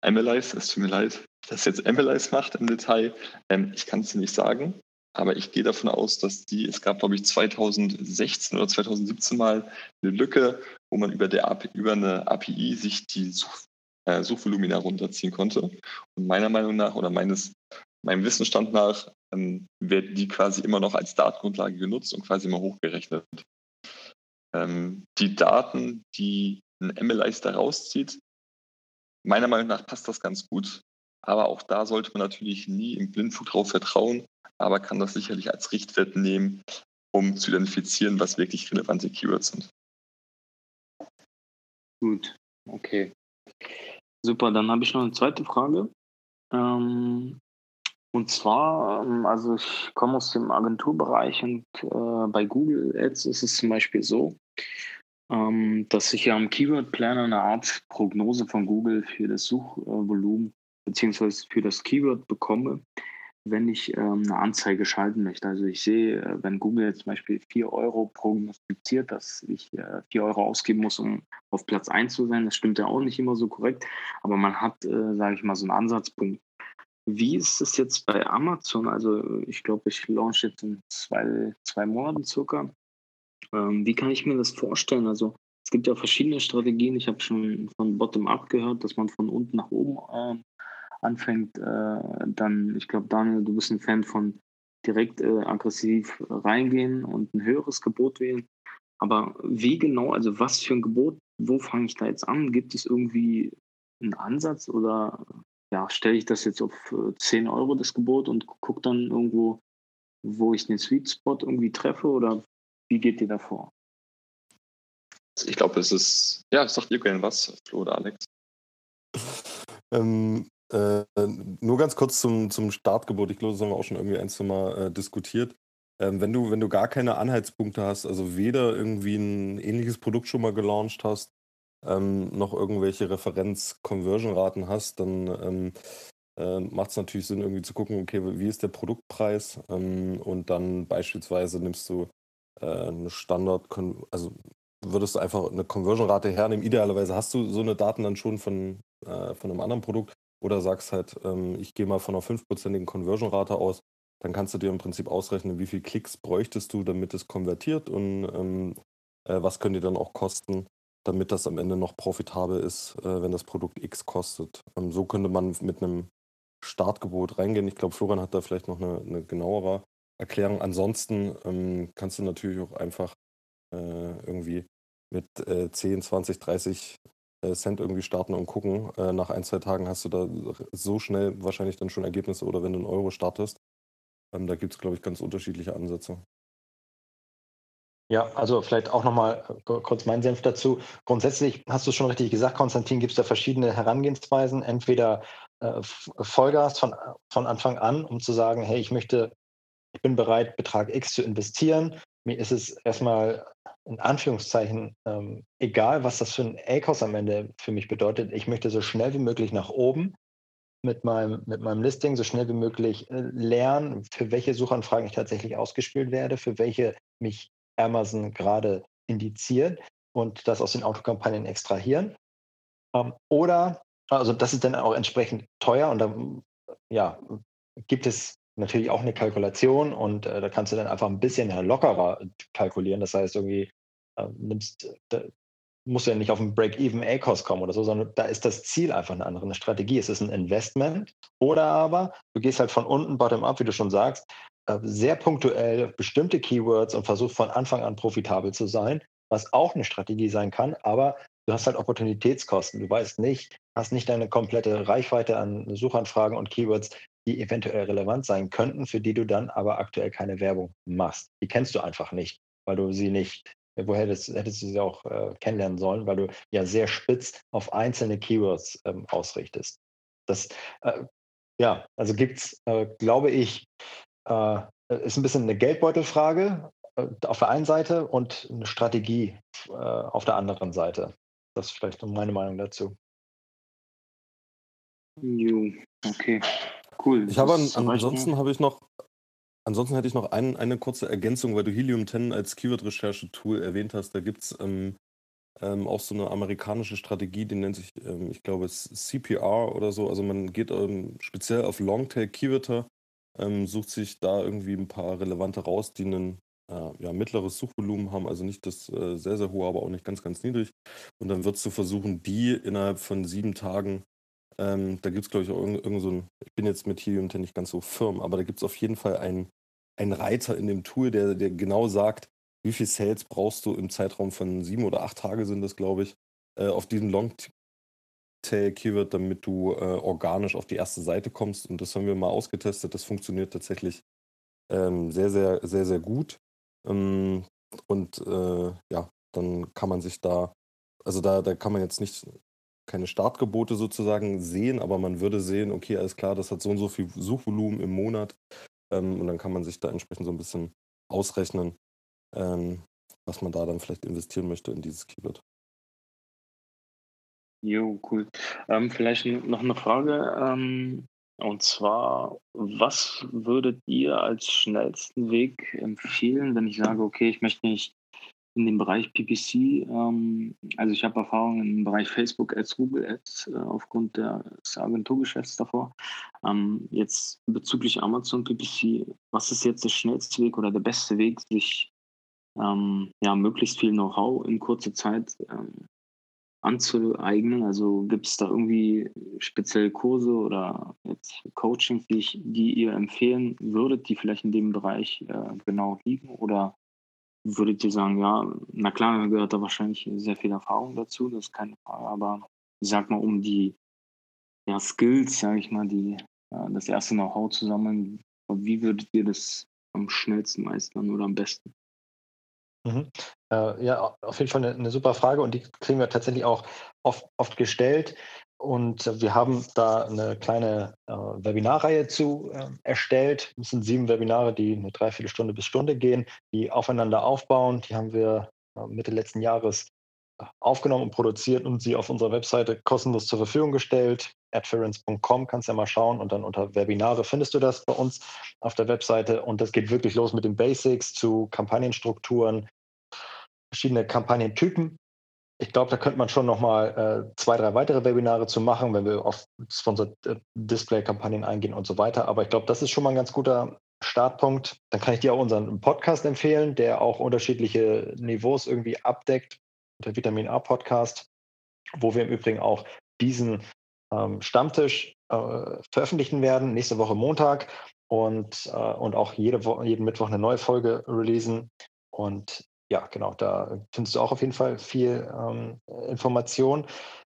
Analyze, es tut mir leid, dass jetzt Analyze macht im Detail. Ähm, ich kann es nicht sagen, aber ich gehe davon aus, dass die, es gab, glaube ich, 2016 oder 2017 mal eine Lücke, wo man über, der über eine API sich die Such, äh, Suchvolumina runterziehen konnte. Und meiner Meinung nach oder meines, meinem Wissensstand nach ähm, wird die quasi immer noch als Datengrundlage genutzt und quasi immer hochgerechnet. Ähm, die Daten, die ein MLIs da rauszieht, Meiner Meinung nach passt das ganz gut. Aber auch da sollte man natürlich nie im Blindflug drauf vertrauen, aber kann das sicherlich als Richtwert nehmen, um zu identifizieren, was wirklich relevante Keywords sind. Gut, okay. Super, dann habe ich noch eine zweite Frage. Ähm, und zwar, ähm, also ich komme aus dem Agenturbereich und äh, bei Google Ads ist es zum Beispiel so, ähm, dass ich ja am Keyword Planner eine Art Prognose von Google für das Suchvolumen beziehungsweise für das Keyword bekomme, wenn ich ähm, eine Anzeige schalten möchte. Also ich sehe, äh, wenn Google jetzt zum Beispiel 4 Euro prognostiziert, dass ich äh, 4 Euro ausgeben muss, um auf Platz 1 zu sein, das stimmt ja auch nicht immer so korrekt, aber man hat, äh, sage ich mal, so einen Ansatzpunkt. Wie ist es jetzt bei Amazon? Also ich glaube, ich launch jetzt in zwei, zwei Monaten circa. Ähm, wie kann ich mir das vorstellen? Also es gibt ja verschiedene Strategien. Ich habe schon von Bottom-up gehört, dass man von unten nach oben äh, anfängt. Äh, dann, ich glaube, Daniel, du bist ein Fan von direkt äh, aggressiv reingehen und ein höheres Gebot wählen. Aber wie genau, also was für ein Gebot, wo fange ich da jetzt an? Gibt es irgendwie einen Ansatz oder ja, stelle ich das jetzt auf 10 äh, Euro das Gebot und gucke dann irgendwo, wo ich den Sweet Spot irgendwie treffe oder wie geht ihr davor? Ich glaube, es ist, ja, sagt ihr gerne was, Flo oder Alex? ähm, äh, nur ganz kurz zum, zum Startgebot. Ich glaube, das haben wir auch schon irgendwie ein, zwei Mal äh, diskutiert. Ähm, wenn, du, wenn du gar keine Anhaltspunkte hast, also weder irgendwie ein ähnliches Produkt schon mal gelauncht hast, ähm, noch irgendwelche Referenz-Conversion-Raten hast, dann ähm, äh, macht es natürlich Sinn, irgendwie zu gucken, okay, wie ist der Produktpreis? Ähm, und dann beispielsweise nimmst du äh, eine Standard, also würdest du einfach eine Conversion-Rate hernehmen. Idealerweise hast du so eine Daten dann schon von, äh, von einem anderen Produkt oder sagst halt, ähm, ich gehe mal von einer 5%igen Conversion-Rate aus. Dann kannst du dir im Prinzip ausrechnen, wie viele Klicks bräuchtest du, damit es konvertiert und ähm, äh, was können die dann auch kosten, damit das am Ende noch profitabel ist, äh, wenn das Produkt X kostet. Ähm, so könnte man mit einem Startgebot reingehen. Ich glaube, Florian hat da vielleicht noch eine, eine genauere Erklärung. Ansonsten ähm, kannst du natürlich auch einfach äh, irgendwie mit äh, 10, 20, 30 äh, Cent irgendwie starten und gucken. Äh, nach ein, zwei Tagen hast du da so schnell wahrscheinlich dann schon Ergebnisse oder wenn du einen Euro startest. Ähm, da gibt es, glaube ich, ganz unterschiedliche Ansätze. Ja, also vielleicht auch nochmal äh, kurz mein Senf dazu. Grundsätzlich hast du schon richtig gesagt, Konstantin, gibt es da verschiedene Herangehensweisen. Entweder äh, Vollgas von, von Anfang an, um zu sagen, hey, ich möchte, ich bin bereit, Betrag X zu investieren. Mir ist es erstmal in Anführungszeichen ähm, egal, was das für ein ACOS am Ende für mich bedeutet. Ich möchte so schnell wie möglich nach oben mit meinem, mit meinem Listing, so schnell wie möglich äh, lernen, für welche Suchanfragen ich tatsächlich ausgespielt werde, für welche mich Amazon gerade indiziert und das aus den Autokampagnen extrahieren. Ähm, oder, also das ist dann auch entsprechend teuer und dann ja, gibt es natürlich auch eine Kalkulation und äh, da kannst du dann einfach ein bisschen lockerer kalkulieren. Das heißt, irgendwie äh, nimmst, da musst du ja nicht auf einen Break-Even A-Cost kommen oder so, sondern da ist das Ziel einfach eine andere eine Strategie. Es ist ein Investment oder aber du gehst halt von unten bottom-up, wie du schon sagst, äh, sehr punktuell bestimmte Keywords und versuchst von Anfang an profitabel zu sein, was auch eine Strategie sein kann, aber du hast halt Opportunitätskosten. Du weißt nicht, hast nicht deine komplette Reichweite an Suchanfragen und Keywords, die eventuell relevant sein könnten, für die du dann aber aktuell keine Werbung machst. Die kennst du einfach nicht, weil du sie nicht, woher hättest, hättest du sie auch äh, kennenlernen sollen, weil du ja sehr spitz auf einzelne Keywords ähm, ausrichtest. Das, äh, ja, also gibt es, äh, glaube ich, äh, ist ein bisschen eine Geldbeutelfrage äh, auf der einen Seite und eine Strategie äh, auf der anderen Seite. Das ist vielleicht meine Meinung dazu. Jo, okay, cool. Ich habe an, ansonsten habe ich noch, ansonsten hätte ich noch ein, eine kurze Ergänzung, weil du Helium 10 als Keyword-Recherche-Tool erwähnt hast. Da gibt es ähm, ähm, auch so eine amerikanische Strategie, die nennt sich, ähm, ich glaube, CPR oder so. Also man geht ähm, speziell auf Longtail-Keywörter ähm, sucht sich da irgendwie ein paar relevante raus, die ein äh, ja, mittleres Suchvolumen haben, also nicht das äh, sehr, sehr hohe, aber auch nicht ganz, ganz niedrig. Und dann würdest du versuchen, die innerhalb von sieben Tagen, ähm, da gibt es, glaube ich, auch irgend, irgend so ein, ich bin jetzt mit Helium 10 nicht ganz so firm, aber da gibt es auf jeden Fall einen, einen Reiter in dem Tool, der, der genau sagt, wie viel Sales brauchst du im Zeitraum von sieben oder acht Tage sind das, glaube ich, äh, auf diesen Long Keyword, damit du äh, organisch auf die erste Seite kommst. Und das haben wir mal ausgetestet. Das funktioniert tatsächlich ähm, sehr, sehr, sehr, sehr gut. Ähm, und äh, ja, dann kann man sich da, also da, da kann man jetzt nicht keine Startgebote sozusagen sehen, aber man würde sehen, okay, alles klar, das hat so und so viel Suchvolumen im Monat. Ähm, und dann kann man sich da entsprechend so ein bisschen ausrechnen, ähm, was man da dann vielleicht investieren möchte in dieses Keyword. Jo, cool. Ähm, vielleicht noch eine Frage. Ähm, und zwar, was würdet ihr als schnellsten Weg empfehlen, wenn ich sage, okay, ich möchte nicht in dem Bereich PPC, ähm, also ich habe Erfahrungen im Bereich Facebook Ads, Google Ads äh, aufgrund des Agenturgeschäfts davor. Ähm, jetzt bezüglich Amazon PPC, was ist jetzt der schnellste Weg oder der beste Weg, sich ähm, ja, möglichst viel Know-how in kurzer Zeit ähm, anzueignen? Also gibt es da irgendwie spezielle Kurse oder jetzt Coachings, die, ich, die ihr empfehlen würdet, die vielleicht in dem Bereich äh, genau liegen? Oder würdet ihr sagen, ja, na klar, gehört da wahrscheinlich sehr viel Erfahrung dazu, das ist keine Frage, aber ich sag mal, um die ja, Skills, sage ich mal, die, das erste Know-how zu sammeln, wie würdet ihr das am schnellsten meistern oder am besten? Mhm. Äh, ja, auf jeden Fall eine, eine, super Frage und die kriegen wir tatsächlich auch oft, oft gestellt. Und wir haben da eine kleine äh, Webinarreihe zu äh, erstellt. Das sind sieben Webinare, die eine Dreiviertelstunde bis Stunde gehen, die aufeinander aufbauen. Die haben wir äh, Mitte letzten Jahres äh, aufgenommen und produziert und sie auf unserer Webseite kostenlos zur Verfügung gestellt. adference.com kannst du ja mal schauen und dann unter Webinare findest du das bei uns auf der Webseite. Und das geht wirklich los mit den Basics zu Kampagnenstrukturen, verschiedene Kampagnentypen. Ich glaube, da könnte man schon nochmal äh, zwei, drei weitere Webinare zu machen, wenn wir auf Sponsored äh, Display-Kampagnen eingehen und so weiter. Aber ich glaube, das ist schon mal ein ganz guter Startpunkt. Dann kann ich dir auch unseren Podcast empfehlen, der auch unterschiedliche Niveaus irgendwie abdeckt. Der Vitamin A Podcast, wo wir im Übrigen auch diesen ähm, Stammtisch äh, veröffentlichen werden, nächste Woche Montag und, äh, und auch jede Wo jeden Mittwoch eine neue Folge releasen. Und ja, genau, da findest du auch auf jeden Fall viel ähm, Information.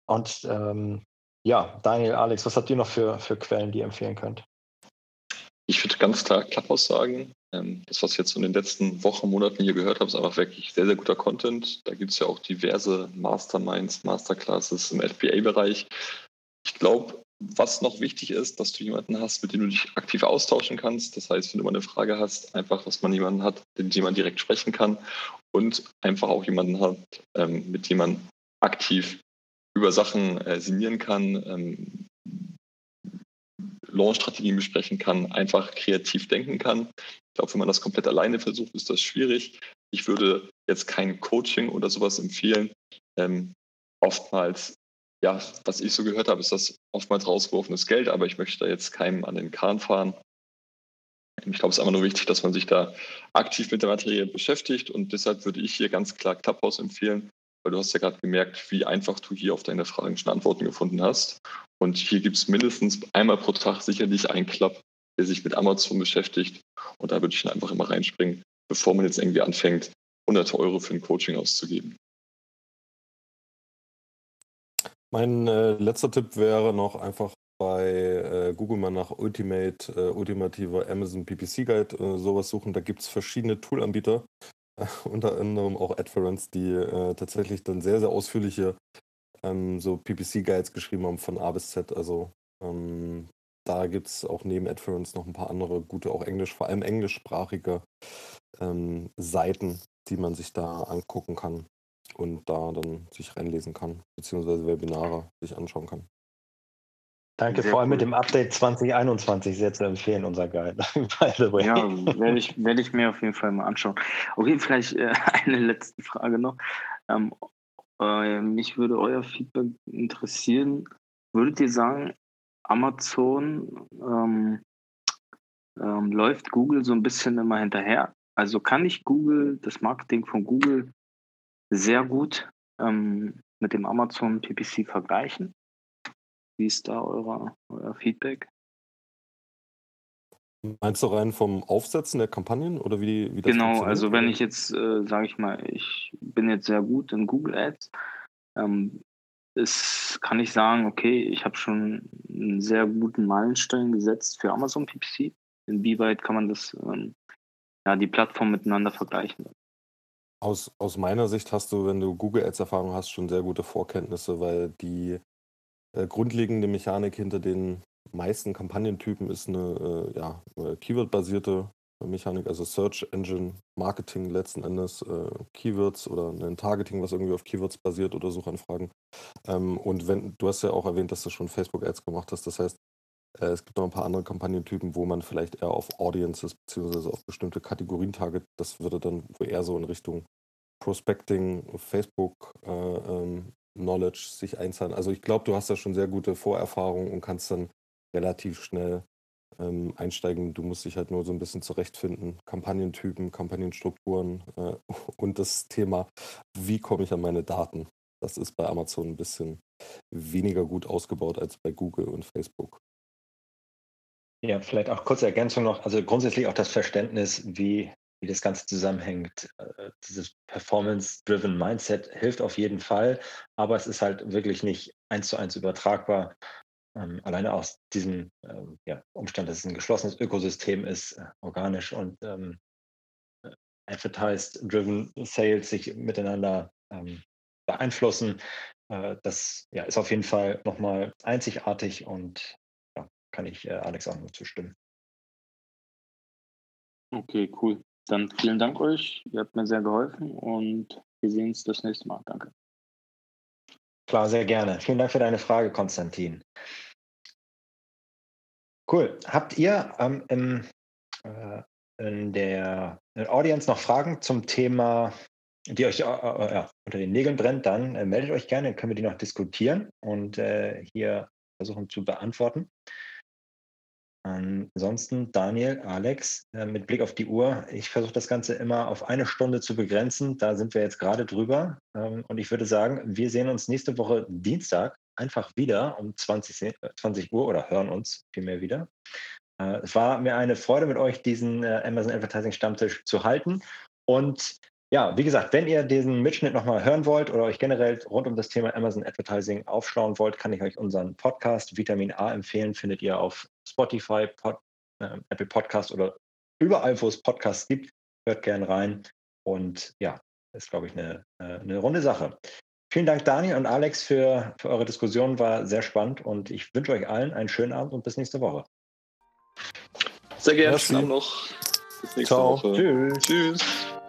Und ähm, ja, Daniel, Alex, was habt ihr noch für, für Quellen, die ihr empfehlen könnt? Ich würde ganz klar Clubhouse sagen. Ähm, das, was ich jetzt in den letzten Wochen, Monaten hier gehört habe, ist einfach wirklich sehr, sehr guter Content. Da gibt es ja auch diverse Masterminds, Masterclasses im FBA-Bereich. Ich glaube, was noch wichtig ist, dass du jemanden hast, mit dem du dich aktiv austauschen kannst. Das heißt, wenn du mal eine Frage hast, einfach, dass man jemanden hat, mit dem man direkt sprechen kann und einfach auch jemanden hat, ähm, mit dem man aktiv über Sachen äh, signieren kann, ähm, Launch-Strategien besprechen kann, einfach kreativ denken kann. Ich glaube, wenn man das komplett alleine versucht, ist das schwierig. Ich würde jetzt kein Coaching oder sowas empfehlen. Ähm, oftmals, ja, was ich so gehört habe, ist das oftmals rausgeworfenes Geld, aber ich möchte da jetzt keinem an den Kahn fahren. Ich glaube, es ist einfach nur wichtig, dass man sich da aktiv mit der Materie beschäftigt und deshalb würde ich hier ganz klar Clubhouse empfehlen, weil du hast ja gerade gemerkt, wie einfach du hier auf deine Fragen schon Antworten gefunden hast. Und hier gibt es mindestens einmal pro Tag sicherlich einen Club, der sich mit Amazon beschäftigt. Und da würde ich einfach immer reinspringen, bevor man jetzt irgendwie anfängt, hunderte Euro für ein Coaching auszugeben. Mein äh, letzter Tipp wäre noch einfach bei äh, Google mal nach Ultimate, äh, ultimativer Amazon PPC Guide äh, sowas suchen. Da gibt es verschiedene Toolanbieter, unter anderem auch Adference, die äh, tatsächlich dann sehr, sehr ausführliche ähm, so PPC-Guides geschrieben haben von A bis Z. Also ähm, da gibt es auch neben Adference noch ein paar andere gute, auch englisch, vor allem englischsprachige ähm, Seiten, die man sich da angucken kann und da dann sich reinlesen kann, beziehungsweise Webinare sich anschauen kann. Danke, Sehr vor allem cool. mit dem Update 2021 sehr zu empfehlen, unser Guide. By the way. Ja, werde ich, werd ich mir auf jeden Fall mal anschauen. Okay, vielleicht äh, eine letzte Frage noch. Ähm, äh, mich würde euer Feedback interessieren. Würdet ihr sagen, Amazon ähm, ähm, läuft Google so ein bisschen immer hinterher? Also kann ich Google, das Marketing von Google sehr gut ähm, mit dem Amazon PPC vergleichen? Wie ist da eure, euer Feedback? Meinst du rein vom Aufsetzen der Kampagnen oder wie, wie das Genau, also wenn ich jetzt, äh, sage ich mal, ich bin jetzt sehr gut in Google Ads, ähm, ist, kann ich sagen, okay, ich habe schon einen sehr guten Meilenstein gesetzt für Amazon PPC. Inwieweit kann man das, ähm, ja, die Plattform miteinander vergleichen? Aus, aus meiner Sicht hast du, wenn du Google Ads Erfahrung hast, schon sehr gute Vorkenntnisse, weil die äh, grundlegende Mechanik hinter den meisten Kampagnentypen ist eine, äh, ja, Keyword-basierte Mechanik, also Search Engine Marketing letzten Endes, äh, Keywords oder ein Targeting, was irgendwie auf Keywords basiert oder Suchanfragen. Ähm, und wenn, du hast ja auch erwähnt, dass du schon Facebook-Ads gemacht hast. Das heißt, es gibt noch ein paar andere Kampagnentypen, wo man vielleicht eher auf Audiences bzw. auf bestimmte Kategorien target. Das würde dann eher so in Richtung Prospecting, Facebook äh, ähm, Knowledge sich einzahlen. Also ich glaube, du hast da schon sehr gute Vorerfahrungen und kannst dann relativ schnell ähm, einsteigen. Du musst dich halt nur so ein bisschen zurechtfinden. Kampagnentypen, Kampagnenstrukturen äh, und das Thema, wie komme ich an meine Daten. Das ist bei Amazon ein bisschen weniger gut ausgebaut als bei Google und Facebook. Ja, vielleicht auch kurze Ergänzung noch. Also grundsätzlich auch das Verständnis, wie, wie das Ganze zusammenhängt. Äh, dieses Performance-Driven Mindset hilft auf jeden Fall, aber es ist halt wirklich nicht eins zu eins übertragbar. Ähm, alleine aus diesem ähm, ja, Umstand, dass es ein geschlossenes Ökosystem ist, äh, organisch und ähm, äh, Advertised-Driven Sales sich miteinander ähm, beeinflussen, äh, das ja, ist auf jeden Fall nochmal einzigartig und kann ich äh, Alex auch nur zustimmen. Okay, cool. Dann vielen Dank euch. Ihr habt mir sehr geholfen und wir sehen uns das nächste Mal. Danke. Klar, sehr gerne. Vielen Dank für deine Frage, Konstantin. Cool. Habt ihr ähm, im, äh, in der in Audience noch Fragen zum Thema, die euch äh, äh, unter den Nägeln brennt, dann äh, meldet euch gerne, dann können wir die noch diskutieren und äh, hier versuchen zu beantworten. Ansonsten, Daniel, Alex, äh, mit Blick auf die Uhr, ich versuche das Ganze immer auf eine Stunde zu begrenzen. Da sind wir jetzt gerade drüber. Ähm, und ich würde sagen, wir sehen uns nächste Woche Dienstag einfach wieder um 20, 20 Uhr oder hören uns vielmehr wieder. Äh, es war mir eine Freude, mit euch diesen äh, Amazon Advertising Stammtisch zu halten. Und ja, wie gesagt, wenn ihr diesen Mitschnitt nochmal hören wollt oder euch generell rund um das Thema Amazon Advertising aufschauen wollt, kann ich euch unseren Podcast Vitamin A empfehlen. Findet ihr auf Spotify, Pod, äh, Apple Podcast oder überall, wo es Podcasts gibt. Hört gern rein. Und ja, ist, glaube ich, eine, äh, eine runde Sache. Vielen Dank, Dani und Alex, für, für eure Diskussion. War sehr spannend und ich wünsche euch allen einen schönen Abend und bis nächste Woche. Sehr gerne. Schönen Abend noch. Bis nächste Ciao. Woche. Tschüss. Tschüss.